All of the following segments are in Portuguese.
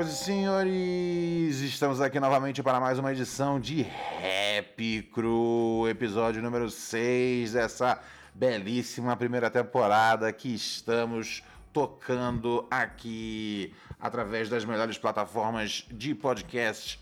senhoras e senhores, estamos aqui novamente para mais uma edição de Rap Cru, episódio número 6 dessa belíssima primeira temporada que estamos tocando aqui através das melhores plataformas de podcast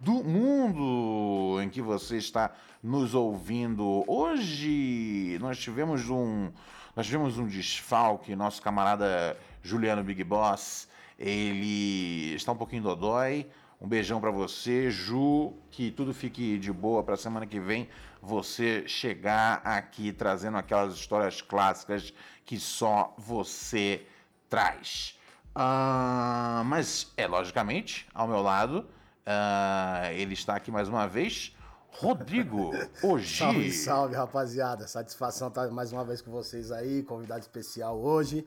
do mundo em que você está nos ouvindo. Hoje nós tivemos um nós tivemos um desfalque, nosso camarada Juliano Big Boss ele está um pouquinho dodói. Um beijão para você, Ju. Que tudo fique de boa para semana que vem você chegar aqui trazendo aquelas histórias clássicas que só você traz. Uh, mas é logicamente ao meu lado. Uh, ele está aqui mais uma vez. Rodrigo, hoje. Salve, salve, rapaziada. Satisfação estar mais uma vez com vocês aí. Convidado especial hoje.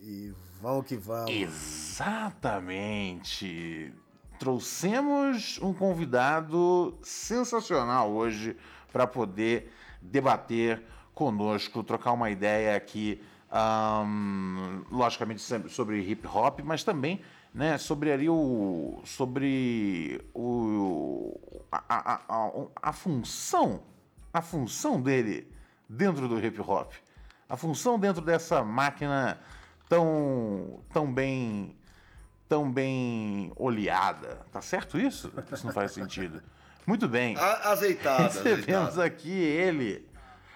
E vamos que vamos. Exatamente. Trouxemos um convidado sensacional hoje para poder debater conosco, trocar uma ideia aqui, um, logicamente sobre hip hop, mas também né, sobre ali o sobre o a, a, a, a função a função dele dentro do hip hop, a função dentro dessa máquina tão, tão bem tão bem oleada. Tá certo isso? Isso não faz sentido. Muito bem. A, azeitada. Recebemos azeitada. aqui ele.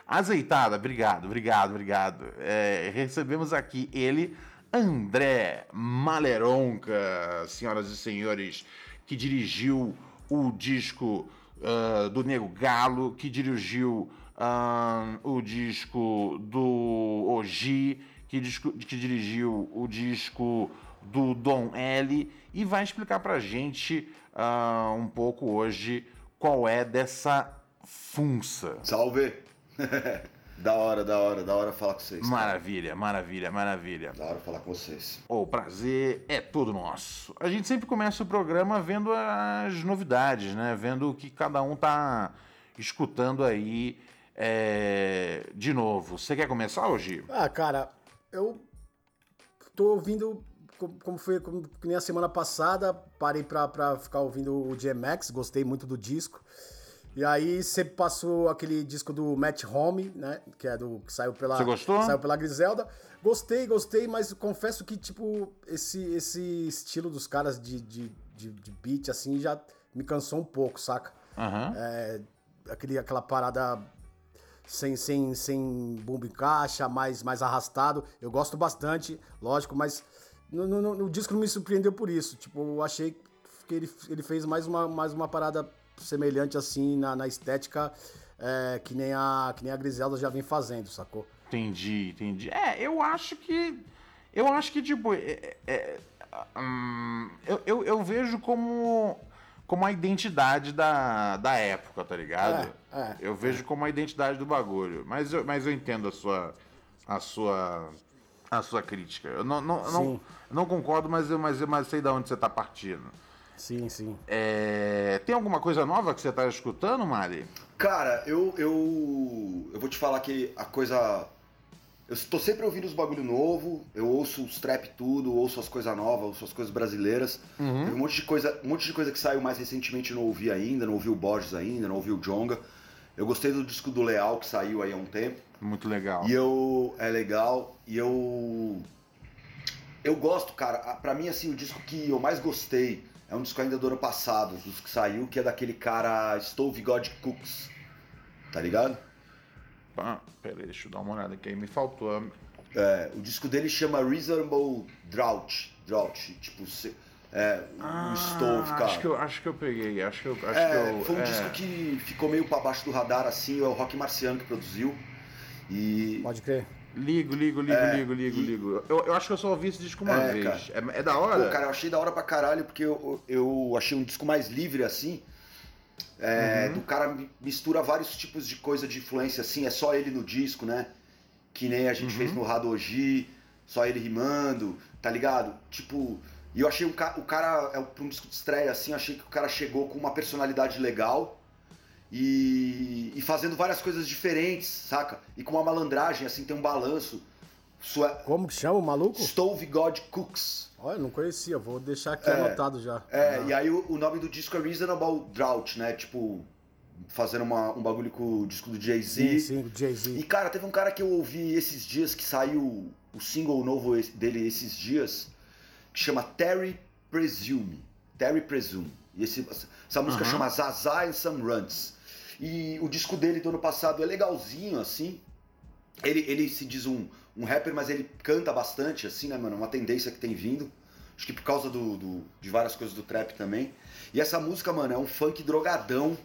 Azeitada, obrigado, obrigado, obrigado. É, recebemos aqui ele, André Maleronca, senhoras e senhores, que dirigiu o disco uh, do Nego Galo, que dirigiu uh, o disco do Oji que, disco, que dirigiu o disco do Dom L e vai explicar pra gente uh, um pouco hoje qual é dessa funça. Salve! da hora, da hora, da hora falar com vocês. Maravilha, cara. maravilha, maravilha. Da hora falar com vocês. O prazer é todo nosso. A gente sempre começa o programa vendo as novidades, né? Vendo o que cada um tá escutando aí é... de novo. Você quer começar hoje? Ah, cara, eu tô ouvindo, como foi como, que nem a semana passada, parei pra, pra ficar ouvindo o GMX, gostei muito do disco. E aí você passou aquele disco do Matt Home, né? Que é do que saiu pela Você gostou? Saiu pela Griselda. Gostei, gostei, mas confesso que tipo esse esse estilo dos caras de, de, de, de beat assim já me cansou um pouco, saca? Uhum. É, aquele, aquela parada sem, sem, sem bumbo em caixa, mais, mais arrastado. Eu gosto bastante, lógico, mas no, no, no disco não me surpreendeu por isso. Tipo, eu achei que ele, ele fez mais uma, mais uma parada semelhante assim na, na estética é, que, nem a, que nem a Griselda já vem fazendo, sacou? Entendi, entendi. É, eu acho que. Eu acho que, tipo. É, é, hum, eu, eu, eu vejo como como a identidade da, da época, tá ligado? É, é, eu vejo como a identidade do bagulho. Mas eu, mas eu entendo a sua. a sua. a sua crítica. Eu não, não, não, não, concordo, mas eu, mas, eu, mas sei de onde você tá partindo. Sim, sim. É, tem alguma coisa nova que você tá escutando, Mari? Cara, eu, eu. Eu vou te falar que a coisa eu estou sempre ouvindo os bagulho novo, eu ouço os trap tudo, ouço as coisas novas, ouço as coisas brasileiras. Uhum. Um monte de coisa, um monte de coisa que saiu mais recentemente não ouvi ainda, não ouvi o Borges ainda, não ouvi o Jonga. Eu gostei do disco do Leal que saiu aí há um tempo. Muito legal. E eu é legal e eu eu gosto, cara. Para mim assim, o disco que eu mais gostei é um disco ainda do ano passado, dos que saiu, que é daquele cara Stove God Cooks. Tá ligado? Ah, peraí, deixa eu dar uma olhada aqui. Aí me faltou. É, o disco dele chama Reasonable Drought. Drought, tipo, é, ah, o Stove, cara. Acho que, eu, acho que eu peguei, acho que eu. Acho é, que eu, foi um é. disco que ficou meio pra baixo do radar, assim, é o Rock Marciano que produziu. E. Pode crer. Ligo, ligo, ligo, É, ligo, ligo, e- ligo. Eu, eu acho que eu só ouvi esse disco uma É, vez. É, é da hora? Pô, cara, eu achei da hora pra caralho, porque eu, eu achei um disco mais livre, assim. É, Uhum. Do cara mi- mistura vários tipos de coisa de influência, assim, é só ele no disco, né? Que nem a gente Uhum. fez no Radoji, só ele rimando, tá ligado? Tipo, e eu achei o, ca- o cara, é, pra um disco de estreia, assim, eu achei que o cara chegou com uma personalidade legal e, e fazendo várias coisas diferentes, saca? E com uma malandragem, assim, tem um balanço. Sua... Como que chama o maluco? Stove God Cooks. Olha, não conhecia, vou deixar aqui anotado já. É, Ah. e aí o, o nome do disco é Reasonable Drought, né? Tipo, fazendo uma- um bagulho com o disco do Jay-Z. Sim, sim, o E, Jay-Z. cara, teve um cara que eu ouvi esses dias, que saiu o single novo dele esses dias, que chama Terry Presume. Terry Presume. E esse- essa música chama Zaza and Some Runs. E o disco dele do ano passado é legalzinho, assim. Ele, ele se diz um, um rapper, mas ele canta bastante, assim, né, mano? Uma tendência que tem vindo. Acho que por causa do, do- de várias coisas do trap também. E essa música, mano, é um funk drogadão.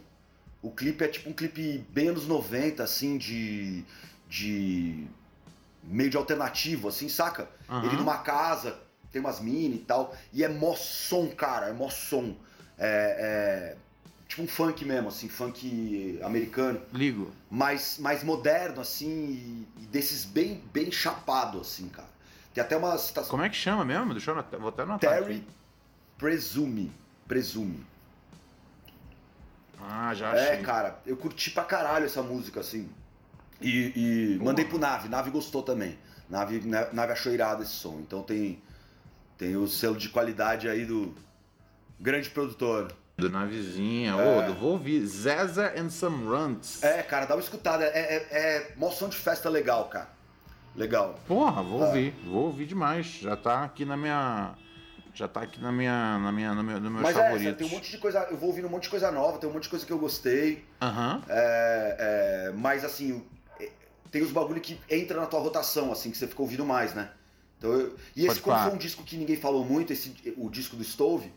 O clipe é tipo um clipe bem anos 90, assim, de. de. meio de alternativo, assim, saca? Aham. Ele numa casa, tem umas mini e tal. E é mó som, cara, é mó som. É, é tipo um funk mesmo, assim, funk americano Ligo. mais, mais moderno, assim, e, desses bem, bem chapado, assim, cara. Tem até uma citação. Como é que chama mesmo? Deixa eu. Vou até anotar. Terry aqui. Presume. Presume. Ah, já achei. É, cara, eu curti pra caralho essa música, assim. E, e mandei pro Nave, Nave gostou também. Nave, Nave achou irado esse som. Então tem, tem o selo de qualidade aí do grande produtor. Do Navezinha. É. Ô, vou ouvir. Zaza and Some Runs. É, cara, dá uma escutada. É, é, é som de festa legal, cara. Legal. Porra, vou É. ouvir. Vou ouvir demais. Já tá aqui na minha. Já tá aqui na minha. Na minha no meu, no meus Mas é, favoritos. tem um monte de coisa. Eu vou ouvindo um monte de coisa nova, tem um monte de coisa que eu gostei. Aham. É, é, mas assim, é, tem os bagulho que entra na tua rotação, assim, que você fica ouvindo mais, né? Então, eu- e esse, Pode como pá. foi um disco que ninguém falou muito, esse, o disco do Stove,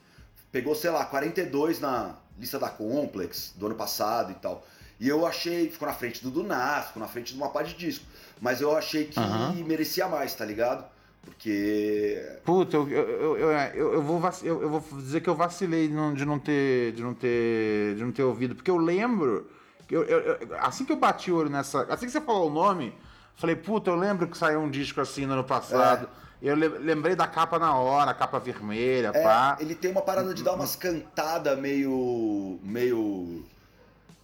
pegou, sei lá, 42 na lista da Complex do ano passado e tal. E eu achei, ficou na frente do Dunas, ficou na frente de uma parte de disco. Mas eu achei que Aham. merecia mais, tá ligado? Porque. Puta, eu, eu, eu, eu, vou eu, eu vou dizer que eu vacilei de não, ter. De não ter. De não ter ouvido. Porque eu lembro. eu- eu- assim que eu bati o olho nessa. Assim que você falou o nome, falei, puta, eu lembro que saiu um disco assim no ano passado. Eu le- lembrei da capa na hora, a capa vermelha, É, pá. ele tem uma parada de dar umas cantadas meio. meio.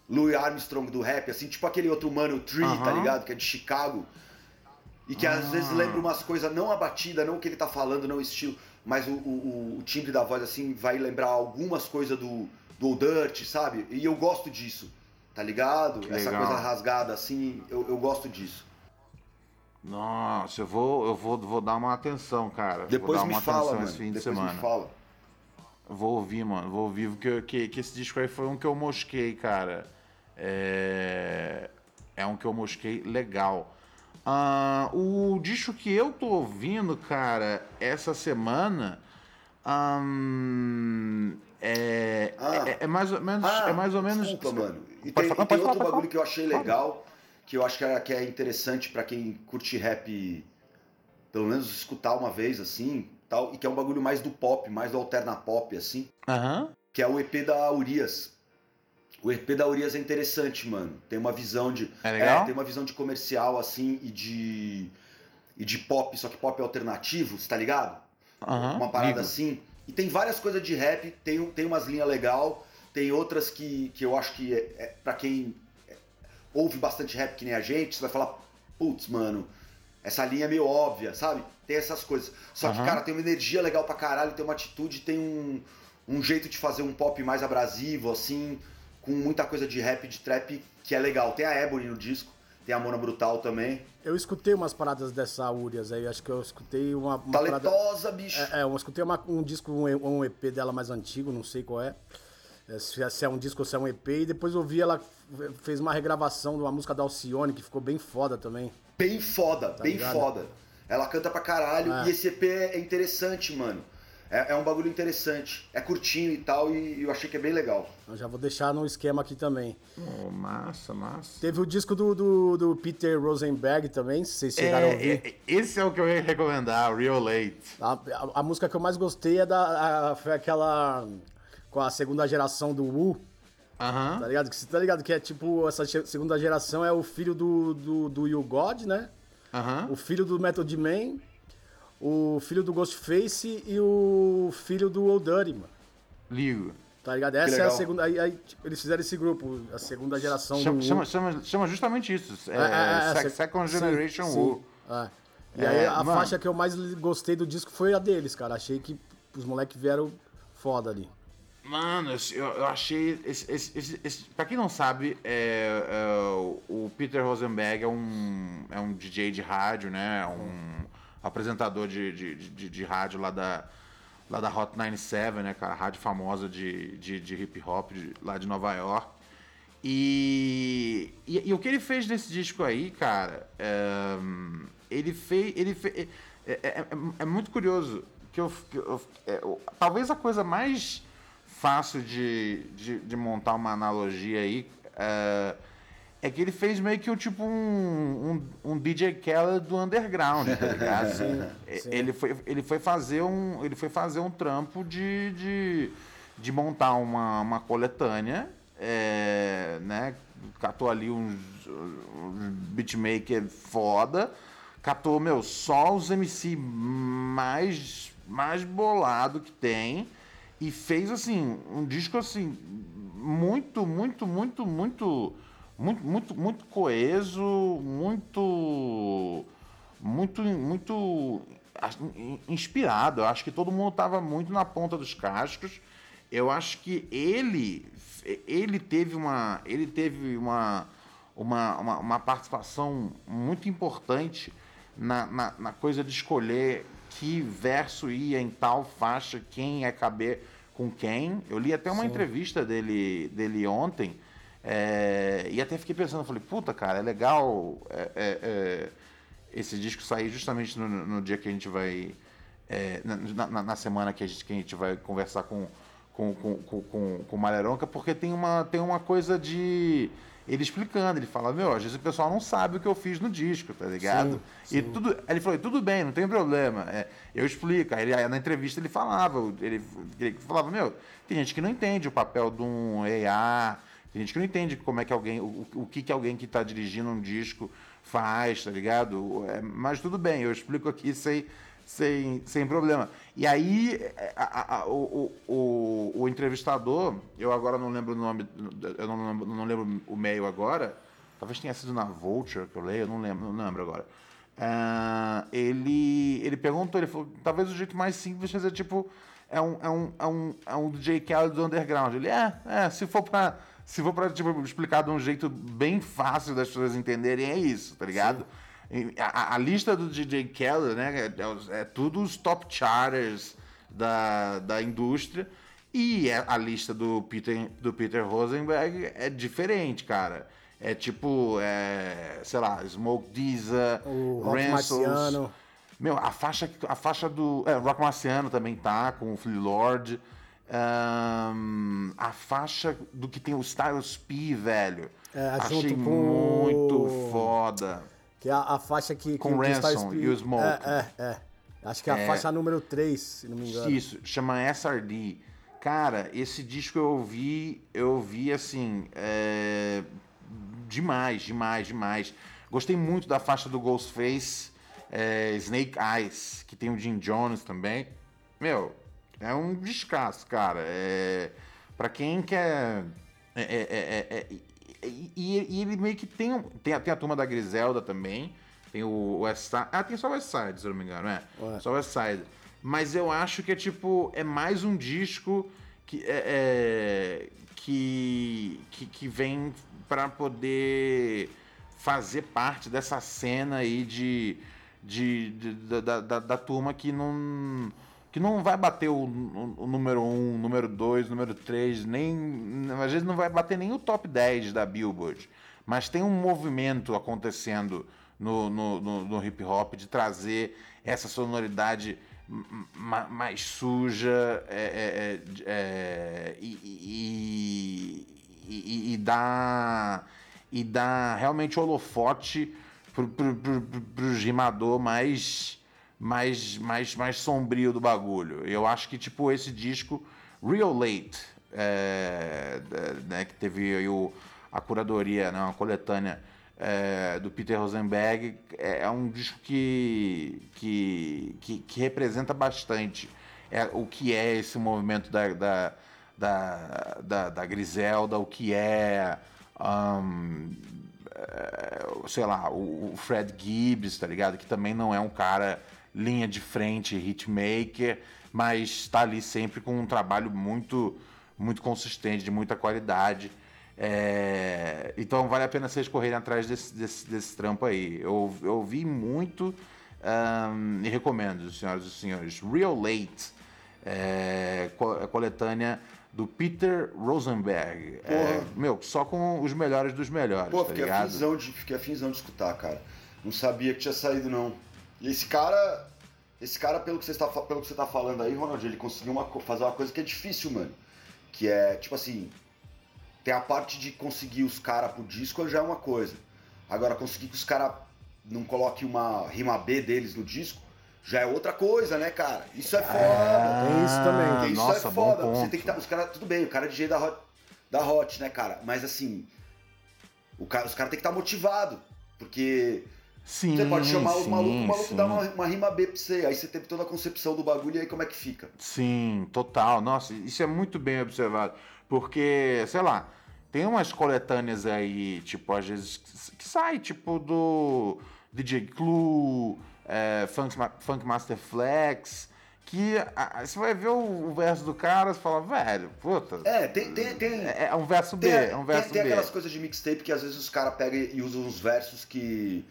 Louis Armstrong do rap, assim, tipo aquele outro mano, o Tree, tá ligado? Que é de Chicago. E que às Ah. vezes lembra umas coisas, não a batida, não o que ele tá falando, não o estilo, mas o, o, o timbre da voz, assim, vai lembrar algumas coisas do, do Old Dirt, sabe? E eu gosto disso, tá ligado? Que Essa legal. coisa rasgada, assim, eu, eu gosto disso. Nossa, eu vou, eu vou, vou dar uma atenção, cara. vou Depois dar me uma fala, atenção mano. esse fim de Depois semana. me fala. Vou ouvir, mano. Vou ouvir, porque que, que esse disco aí foi um que eu mosquei, cara. É, é um que eu mosquei legal. Ah, o disco que eu tô ouvindo, cara, essa semana. ahn, é, Ah. é, é mais ou menos. Ah, é mais ou menos. Desculpa, mano. E tem, falar, e tem outro falar, bagulho que eu achei legal, que eu acho que é, que é interessante pra quem curte rap, pelo menos escutar uma vez assim, tal, e que é um bagulho mais do pop, mais do alterna pop, assim, Aham. que é o EP da Urias. O EP da Urias é interessante, mano. Tem uma visão de. É legal? tem uma visão de comercial, assim, e de. E de pop, só que pop alternativo, você tá ligado? Aham. uma parada ligo. assim. E tem várias coisas de rap, tem, tem umas linhas legal, tem outras que, que eu acho que é, é para quem é, ouve bastante rap que nem a gente, você vai falar, putz, mano, essa linha é meio óbvia, sabe? Tem essas coisas. Só que, Aham. cara, tem uma energia legal pra caralho, tem uma atitude, tem um, um jeito de fazer um pop mais abrasivo, assim, com muita coisa de rap, de trap, que é legal. Tem a Ebony no disco, tem a Mona Brutal também. Eu escutei umas paradas dessa Urias aí, acho que eu escutei uma, uma parada... Talentosa, bicho. É, é, eu escutei uma- um disco, um, um EP dela mais antigo, não sei qual é. É, Se é, se é um disco ou se é um EP. E depois eu vi ela f- fez uma regravação de uma música da Alcione, que ficou bem foda também. Bem foda, bem ligado? foda. Ela canta pra caralho É. e esse EP é interessante, mano. É, é um bagulho interessante. É curtinho e tal, e eu achei que é bem legal. Eu já vou deixar no esquema aqui também. Oh, massa, massa. Teve o disco do, do, do Peter Rosenberg também, se vocês chegaram a É, ouvir. é, esse é o que eu ia recomendar, Real Late. A, a- a música que eu mais gostei é da, a- foi aquela com a segunda geração do Wu, Aham. tá ligado? Que você tá ligado que é tipo, essa segunda geração é o filho do, do, do You God, né? Aham. O filho do Method Man, o filho do Ghostface e o filho do Old Dirty, mano. Ligo. Tá ligado? Essa é a segunda. Aí, aí, tipo, eles fizeram esse grupo, a segunda geração Chama, do chama, Wu. chama, chama justamente isso. É, É, é, é, Sec- sec- Second sim, Generation sim. Wu. É. E aí a mano, faixa que eu mais gostei do disco foi a deles, cara. Achei que os moleques vieram foda ali. Mano, eu, eu achei. Esse, esse, esse, esse, pra quem não sabe, é, é, o Peter Rosenberg é um, é um DJ de rádio, né? Um apresentador de, de, de, de rádio lá da, lá da Hot 97, né, cara? Rádio famosa de, de, de hip hop de, lá de Nova York. E, e, e, o que ele fez nesse disco aí, cara, é, ele fez. Ele é, é, é, é muito curioso que eu. Que eu é, talvez a coisa mais fácil de, de, de montar uma analogia aí é, é, que ele fez meio que o tipo um, um, um DJ Keller do underground, tá ligado? sim, sim. Ele, foi, ele, foi fazer um, ele foi fazer um trampo de, de, de montar uma, uma coletânea, é, né? Catou ali uns, uns beatmaker foda, catou, meu, só os MC mais, mais bolado que tem e fez assim um disco assim muito, muito, muito, muito, muito, muito, muito coeso, muito, muito, muito inspirado. Eu acho que todo mundo estava muito na ponta dos cascos. Eu acho que ele, ele teve uma, ele teve uma, uma, uma, uma participação muito importante na, na, na coisa de escolher que verso ia em tal faixa, quem ia caber com quem. Eu li até uma Sim. entrevista dele, dele ontem é, e até fiquei pensando, falei, puta, cara, é legal é, é, é esse disco sair justamente no, no, dia que a gente vai. É, na, na, na, semana que a, gente, que a gente vai conversar com, com, com, com, com, com Maleronca, porque tem uma, tem uma coisa de ele explicando, ele fala, meu, às vezes o pessoal não sabe o que eu fiz no disco, tá ligado? Sim, sim. E tudo, ele falou, tudo bem, não tem problema. É, eu explico. Aí, ele, na entrevista ele falava, ele, ele falava, meu, tem gente que não entende o papel de um EA, tem gente que não entende como é que alguém, o, o que, que alguém que está dirigindo um disco faz, tá ligado? É, mas tudo bem, eu explico aqui sem sem, sem problema. E aí, é, a, a, o, o, o, entrevistador, eu agora não lembro o nome, eu não lembro, não lembro o meio agora, talvez tenha sido na Vulture que eu leio, eu não lembro, não lembro agora. Uh, ele, ele perguntou, ele falou, talvez o jeito mais simples fazer, tipo, é um, é um, é um, é um DJ Kelly do underground. Ele, é, é, se for pra, se for pra tipo, explicar de um jeito bem fácil das pessoas entenderem, é isso, tá ligado? Sim. A, a, lista do DJ Keller, né? É, é, tudo os top charters da, da indústria. E é, a lista do Peter, do Peter Rosenberg é diferente, cara. É tipo, é, sei lá, Smoke Rock Marciano. Meu, a faixa, a faixa do. É, Rock Marciano também tá, com o Flea Lord. Um, a faixa do que tem o Styles P, velho. É, Achei muito foda. Que é a, a faixa que. Com que Ransom e o Smoke. É, é, é. Acho que é a é, faixa número 3, se não me engano. Isso, chama SRD. Cara, esse disco eu ouvi, eu ouvi assim. É, demais, demais, demais. Gostei muito da faixa do Ghostface, é, Snake Eyes, que tem o Jim Jones também. Meu, é um descasso, cara. É, para quem quer. É, é, é, é e, e, ele meio que tem, um, tem, a, tem a turma da Griselda também. Tem o West Side. Ah, tem só o West Side, se eu não me engano, né? Ué. Só o West Side. Mas eu acho que é tipo. É mais um disco que, é, é que, que, que vem para poder fazer parte dessa cena aí de, de, de da, da, da, turma que não que não vai bater o, o, o número 1, um, número 2, número 3, nem. Às vezes não vai bater nem o top 10 da Billboard. Mas tem um movimento acontecendo no, no, no, no hip hop de trazer essa sonoridade mais suja é, é, é, é e, e, e, e, dá, e dá realmente holofote pro, pro, pro, pro rimador mais mais, mais, mais sombrio do bagulho. Eu acho que, tipo, esse disco, Real Late, é, né, que teve aí o, a curadoria, né, uma coletânea é, do Peter Rosenberg, é, é, um disco que, que, que, que, representa bastante é, o que é esse movimento da, da, da, da, da Griselda, o que é. Um, é, sei lá, o, o Fred Gibbs, tá ligado? Que também não é um cara linha de frente, hitmaker, mas está ali sempre com um trabalho muito, muito consistente, de muita qualidade. É, então vale a pena vocês correrem atrás desse, desse, desse trampo aí. Eu, eu ouvi muito um, e recomendo, senhoras e senhores. Real Late, é, coletânea do Peter Rosenberg. É, meu, só com os melhores dos melhores. Pô, tá fiquei, ligado? afinzão de, fiquei afinzão de escutar, cara. Não sabia que tinha saído, não. E esse cara. Esse cara, pelo que você está, pelo que você tá falando aí, Ronald, ele conseguiu uma, fazer uma coisa que é difícil, mano. Que é, tipo assim, tem a parte de conseguir os caras pro disco já é uma coisa. Agora, conseguir que os caras não coloquem uma rima B deles no disco já é outra coisa, né, cara? Isso é foda. Ah, tem isso também. Isso nossa, é foda. Você tem que estar. Tá, os caras, tudo bem, o cara é DJ da Hot, da Hot, né, cara? Mas assim, o cara, os caras têm que estar tá motivados. Porque Sim, você pode chamar sim, os malucos, o maluco dá uma, uma, rima B pra você, aí você teve toda a concepção do bagulho e aí como é que fica? Sim, total. Nossa, isso é muito bem observado. Porque, sei lá, tem umas coletâneas aí, tipo, às vezes, que sai, tipo, do DJ Clue, é, Funk, Funk Master Flex, que a, você vai ver o, o, verso do cara e fala, velho, puta. É, tem. tem, tem é, é, um verso B, é um verso tem, B. Tem aquelas coisas de mixtape que às vezes os caras pegam e usam uns versos que.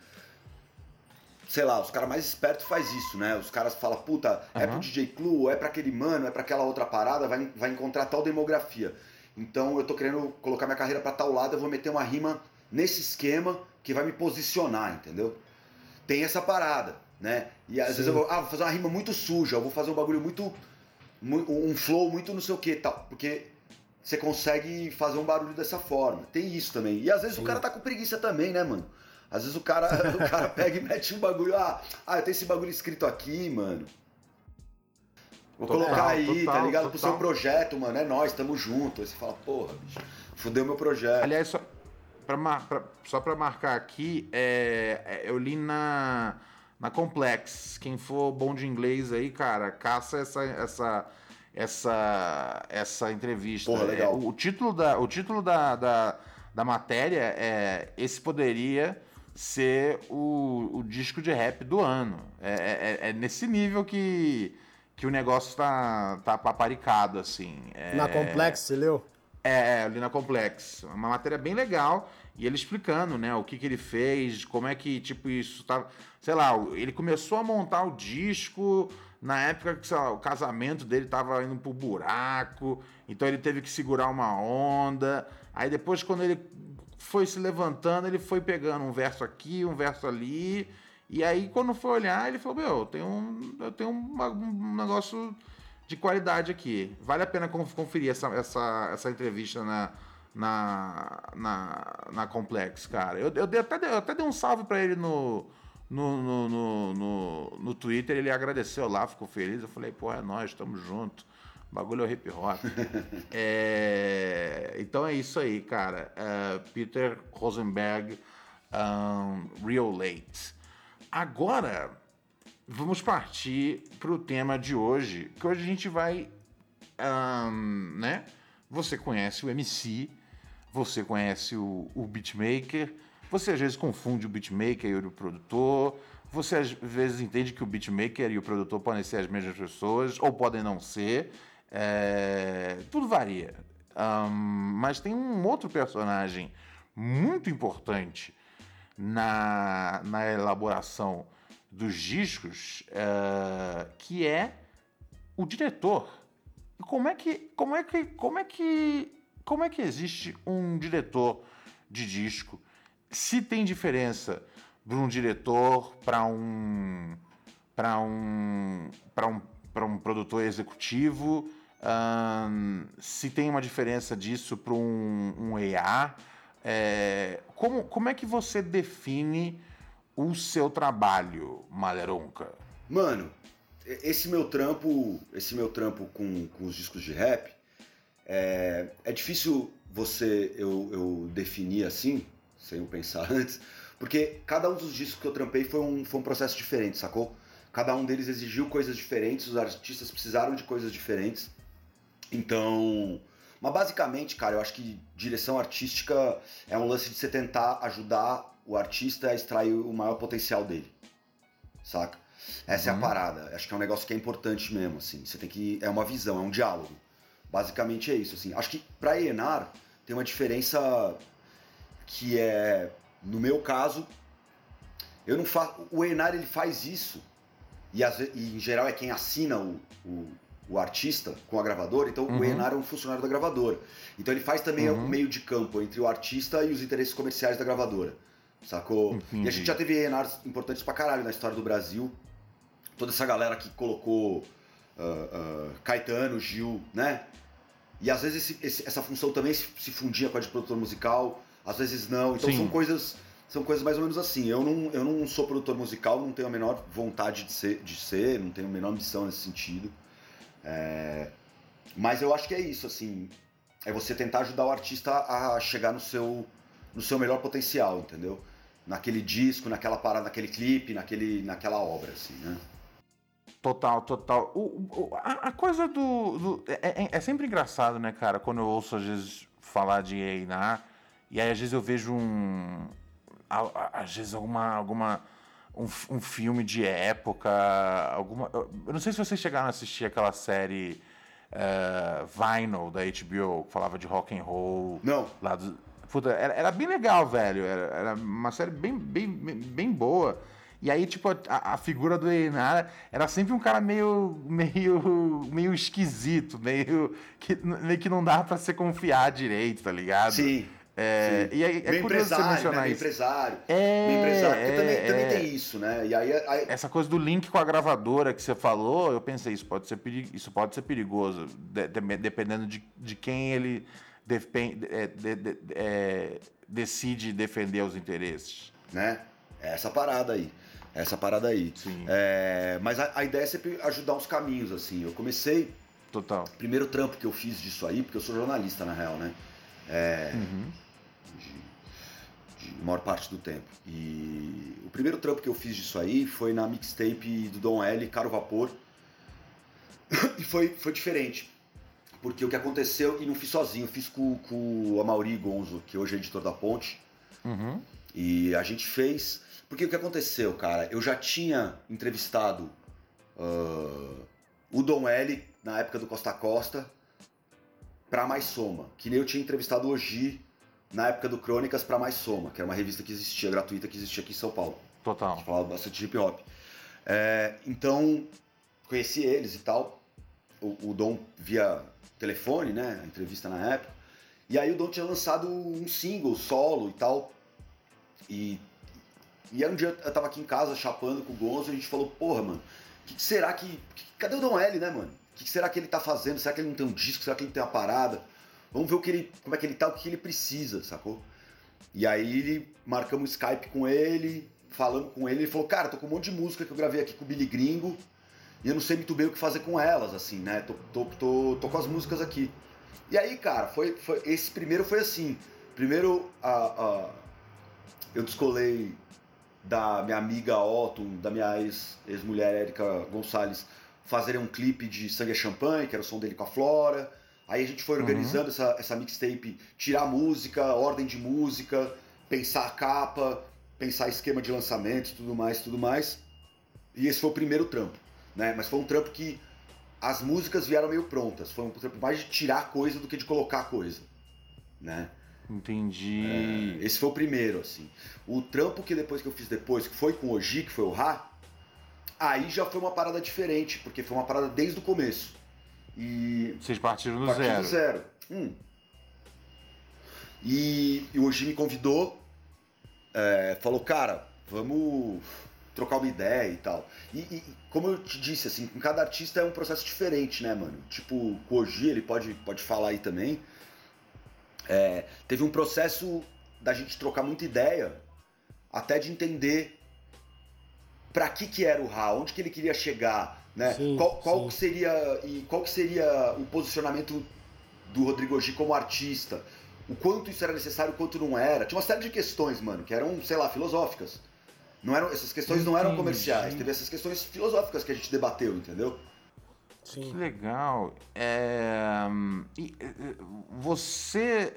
Sei lá, os caras mais espertos faz isso, né? Os caras falam, puta, é pro DJ Clue, é pra aquele mano, é pra aquela outra parada, vai, vai encontrar tal demografia. Então eu tô querendo colocar minha carreira para tal lado, eu vou meter uma rima nesse esquema que vai me posicionar, entendeu? Tem essa parada, né? E às Sim. vezes eu vou, ah, vou fazer uma rima muito suja, eu vou fazer um bagulho muito, um flow muito não sei o que, tal, porque você consegue fazer um barulho dessa forma. Tem isso também. E às vezes Sim. o cara tá com preguiça também, né, mano? Às vezes o cara, o cara pega e mete um bagulho, ah, ah, eu tenho esse bagulho escrito aqui, mano. Vou total, colocar aí, tá total, tá ligado? Total. Pro seu projeto, mano. É nós, tamo junto. Aí você fala, porra, bicho, fudeu meu projeto. Aliás, só pra, pra, só pra marcar aqui, é, é, eu li na, na Complex. Quem for bom de inglês aí, cara, caça essa. essa essa essa entrevista. Porra, legal. É, o, o, título da o título da, da, da matéria é esse poderia ser o, o disco de rap do ano. É, é, é nesse nível que que o negócio tá, tá paparicado, assim. É... Na Complex, você leu? É, é, ali na Complex. Uma matéria bem legal. E ele explicando, né, o que, que ele fez, como é que, tipo, isso tava. Sei lá, ele começou a montar o disco na época que lá, o casamento dele tava indo pro buraco, então ele teve que segurar uma onda. Aí depois, quando ele foi se levantando, ele foi pegando um verso aqui, um verso ali. E aí, quando foi olhar, ele falou: Meu, eu tenho um, eu tenho um, um negócio de qualidade aqui. Vale a pena conferir essa, essa, essa entrevista na, na, na, na Complex, cara. Eu, eu, dei, até, eu até dei um salve para ele no, no, no, no, no, Twitter. Ele agradeceu lá, ficou feliz. Eu falei: Pô, é nós, estamos juntos. O bagulho é o hip hop. é, então é isso aí, cara. É, Peter Rosenberg, um, Real Late. Agora, vamos partir para o tema de hoje, que hoje a gente vai, um, né? Você conhece o MC, você conhece o, o beatmaker, você às vezes confunde o beatmaker e o produtor, você às vezes entende que o beatmaker e o produtor podem ser as mesmas pessoas, ou podem não ser, é, tudo varia. Um, mas tem um outro personagem muito importante na, na elaboração dos discos, uh, que é o diretor. E como é que como é que como é que como é que existe um diretor de disco? Se tem diferença de um diretor para um para um para um para um produtor executivo, um, se tem uma diferença disso para um, um EA, é, como, como é que você define o seu trabalho, Maleronca? Mano, esse meu trampo, esse meu trampo com, com os discos de rap, é, é difícil você eu, eu definir assim, sem eu pensar antes, porque cada um dos discos que eu trampei foi um, foi um processo diferente, sacou? Cada um deles exigiu coisas diferentes, os artistas precisaram de coisas diferentes. Então, Mas basicamente, cara, eu acho que direção artística é um lance de você tentar ajudar o artista a extrair o maior potencial dele. Saca? Essa uhum. é a uhum. parada. Acho que é um negócio que é importante mesmo, assim. Você tem que. É uma visão, é um diálogo. Basicamente é isso, assim. Acho que pra Enar tem uma diferença que é, no meu caso, eu não faço. O Enar ele faz isso, e, as, e, em geral é quem assina o, o, o artista com a gravadora, então uhum. o Enar é um funcionário da gravadora. Então ele faz também uhum. o meio de campo entre o artista e os interesses comerciais da gravadora. Sacou? Entendi. E a gente já teve Enars importantes pra caralho na história do Brasil. Toda essa galera que colocou uh, uh, Caetano, Gil, né? E às vezes esse, esse, essa função também se, se, fundia com a de produtor musical, às vezes não. Então Sim. são coisas são coisas mais ou menos assim. Eu não, eu não sou produtor musical, não tenho a menor vontade de ser, de ser não tenho a menor ambição nesse sentido. É... Mas eu acho que é isso, assim. É você tentar ajudar o artista a chegar no seu, no seu melhor potencial, entendeu? Naquele disco, naquela parada, naquele clipe, naquele, naquela obra, assim, né? Total, total. O, o a, a, coisa do. do é, é, é, sempre engraçado, né, cara, quando eu ouço às vezes falar de Einar, e aí às vezes eu vejo um, às vezes alguma alguma um, um, filme de época, alguma. Eu não sei se vocês chegaram a assistir aquela série uh, Vinyl da HBO, que falava de rock and roll. Não. Lá do, puta, era, era, bem legal, velho. Era, era, uma série bem, bem, bem boa. E aí, tipo, a, a figura do Einara era sempre um cara meio, meio, meio esquisito, meio que, meio que não dava pra se confiar direito, tá ligado? Sim. É, e aí, é curioso você mencionar né? empresário. É, empresário. Porque é, também, também é. tem isso, né? E aí, aí, Essa coisa do link com a gravadora que você falou, eu pensei, isso pode ser, isso pode ser perigoso, de, de, dependendo de, de quem ele depend, é, de, é, decide defender os interesses. Né? Essa parada aí. Essa parada aí. Sim. É, mas a, a, ideia é sempre ajudar uns caminhos, assim. Eu comecei. Total. Primeiro trampo que eu fiz disso aí, porque eu sou jornalista, na real, né? É, uhum de maior parte do tempo. E o primeiro trampo que eu fiz disso aí foi na mixtape do Dom L, Caro Vapor. e foi, foi diferente. Porque o que aconteceu, e não fiz sozinho, fiz com, com o Amaury Gonzo, que hoje é editor da Ponte. Uhum. E a gente fez. Porque o que aconteceu, cara? Eu já tinha entrevistado uh, o Dom L na época do Costa Costa pra Mais Soma. Que nem eu tinha entrevistado o Oji na época do Crônicas para Mais Soma, que era uma revista que existia, gratuita, que existia aqui em São Paulo. Total. Que falava bastante de hip hop. É, então, conheci eles e tal. O, o, Dom via telefone, né? A entrevista na época. E aí o Dom tinha lançado um single solo e tal. E, e aí um dia eu tava aqui em casa chapando com o Gonzo e a gente falou, porra, mano, o que, que, será que. Cadê o Dom L, né, mano? O que, que será que ele tá fazendo? Será que ele não tem um disco? Será que ele não tem uma parada? Vamos ver o que ele, como é que ele tá, o que ele precisa, sacou? E aí marcamos Skype com ele, falando com ele, ele falou, cara, tô com um monte de música que eu gravei aqui com o Billy Gringo, e eu não sei muito bem o que fazer com elas, assim, né? Tô, tô, tô, tô com as músicas aqui. E aí, cara, foi, foi esse primeiro foi assim. Primeiro, a, a, eu descolei da minha amiga Otto, da minha ex-mulher ex Érica Gonçalves, fazerem um clipe de Sangue é Champanhe, que era o som dele com a Flora. Aí a gente foi organizando uhum. essa, essa mixtape, tirar música, ordem de música, pensar a capa, pensar esquema de lançamento, tudo mais, tudo mais. E esse foi o primeiro trampo, né? Mas foi um trampo que as músicas vieram meio prontas. Foi um trampo mais de tirar coisa do que de colocar coisa, né? Entendi. É, esse foi o primeiro, assim. O trampo que depois que eu fiz depois, que foi com o Oji, que foi o Ra, aí já foi uma parada diferente, porque foi uma parada desde o começo. E Vocês partiram do zero. do zero. Hum. E, e o Oji me convidou, é, falou, cara, vamos trocar uma ideia e tal. E, e, como eu te disse, assim, com cada artista é um processo diferente, né, mano? Tipo, o Oji, ele pode, pode falar aí também. É, teve um processo da gente trocar muita ideia, até de entender para que que era o Ra, onde que ele queria chegar, né? Sim, qual, qual sim. seria e qual que seria o posicionamento do Rodrigo Ogi como artista? O quanto isso era necessário, o quanto não era? Tinha uma série de questões, mano, que eram, sei lá, filosóficas. Não eram, essas questões não eram comerciais. Teve essas questões filosóficas que a gente debateu, entendeu? Sim. Que legal. É, e, você,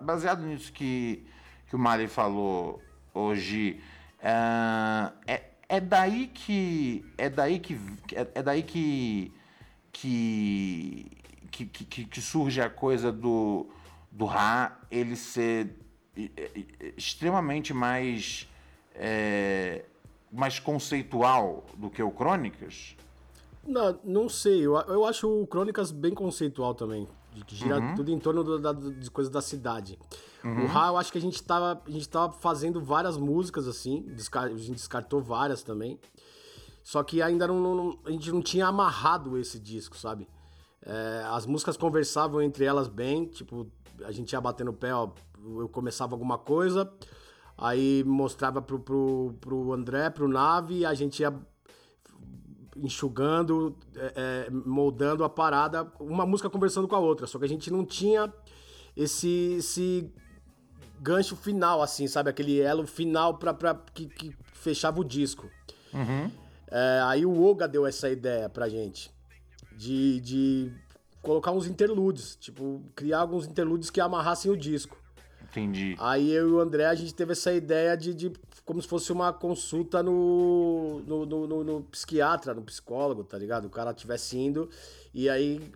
baseado nisso que, que o Mari falou hoje, é, é, daí que é daí que é, é daí que que, que, que, que surge a coisa do do Ra ele ser extremamente mais é, mais conceitual do que o Crônicas? Não, não sei. Eu, eu acho o Crônicas bem conceitual também. Gira uhum. tudo em torno do, da, de coisas da cidade. Uhum. O Ra, eu acho que a gente tava, a gente tava fazendo várias músicas assim. a gente descartou várias também. Só que ainda não, não, a gente não tinha amarrado esse disco, sabe? É, as músicas conversavam entre elas bem, tipo, a gente ia batendo o pé, ó, eu começava alguma coisa, aí mostrava pro, pro, pro André, pro Nave, a gente ia enxugando, é, é, moldando a parada, uma música conversando com a outra. Só que a gente não tinha esse, esse gancho final, assim, sabe? Aquele elo final pra, pra, que, que fechava o disco. Uhum. É, aí o Oga deu essa ideia pra gente. De, de colocar uns interlúdios, tipo, criar alguns interlúdios que amarrassem o disco. Entendi. Aí eu e o André, a gente teve essa ideia de, de como se fosse uma consulta no no, no, no, no, psiquiatra, no psicólogo, tá ligado? O cara tivesse indo, e aí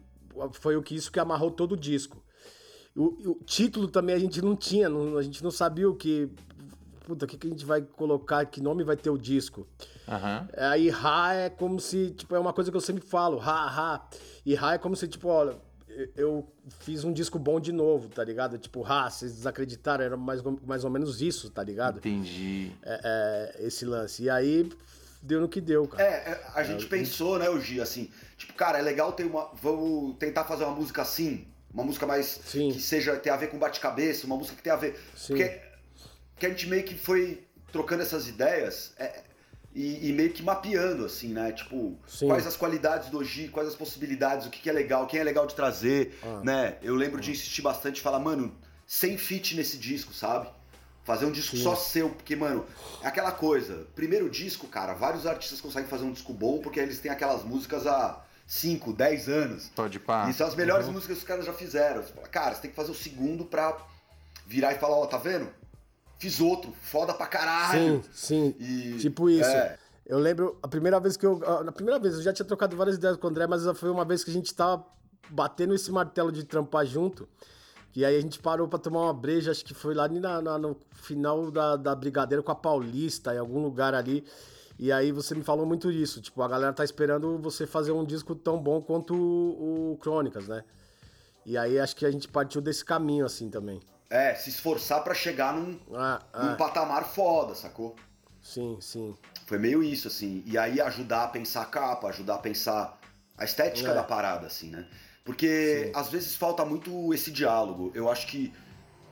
foi o que isso que amarrou todo o disco. O, o título também a gente não tinha, não, a gente não sabia o que. Puta, o que, que a gente vai colocar, que nome vai ter o disco. Uhum. Aí Ra é como se, tipo, é uma coisa que eu sempre falo, Ra, Ra. E Ra é como se, tipo, olha, eu fiz um disco bom de novo, tá ligado? Tipo, ah, vocês desacreditaram, era mais, mais ou menos isso, tá ligado? Entendi. É, é, esse lance. E aí deu no que deu, cara. É, é a gente é, pensou, né, o Gi, assim, tipo, cara, é legal ter uma. Vamos tentar fazer uma música assim, uma música mais. Sim. que seja, ter a ver com bate-cabeça, uma música que tenha a ver. Sim. Porque que a gente meio que foi trocando essas ideias. É, e, e, meio que mapeando, assim, né? Tipo, Sim. quais as qualidades do Oji, quais as possibilidades, o que, que é legal, quem é legal de trazer, ah. né? Eu lembro ah. de insistir bastante e falar, mano, sem fit nesse disco, sabe? Fazer um disco Sim. só seu, porque, mano, é aquela coisa. Primeiro disco, cara, vários artistas conseguem fazer um disco bom porque eles têm aquelas músicas há 5, 10 anos. Pode pá. E são as melhores uhum. músicas que os caras já fizeram. Você fala, cara, você tem que fazer o segundo pra virar e falar, ó, oh, tá vendo? Fiz outro, foda pra caralho. Sim, sim. E, tipo isso. É. Eu lembro, a primeira vez que eu. Na primeira vez, eu já tinha trocado várias ideias com o André, mas foi uma vez que a gente tava batendo esse martelo de trampar junto. E aí a gente parou pra tomar uma breja, acho que foi lá na, na, no final da, da Brigadeira com a Paulista, em algum lugar ali. E aí você me falou muito disso, tipo, a galera tá esperando você fazer um disco tão bom quanto o, o Crônicas, né? E aí acho que a gente partiu desse caminho assim também. É, se esforçar para chegar num, ah, ah. num patamar foda, sacou? Sim, sim. Foi meio isso, assim. E aí ajudar a pensar a capa, ajudar a pensar a estética é. da parada, assim, né? Porque sim. às vezes falta muito esse diálogo. Eu acho que.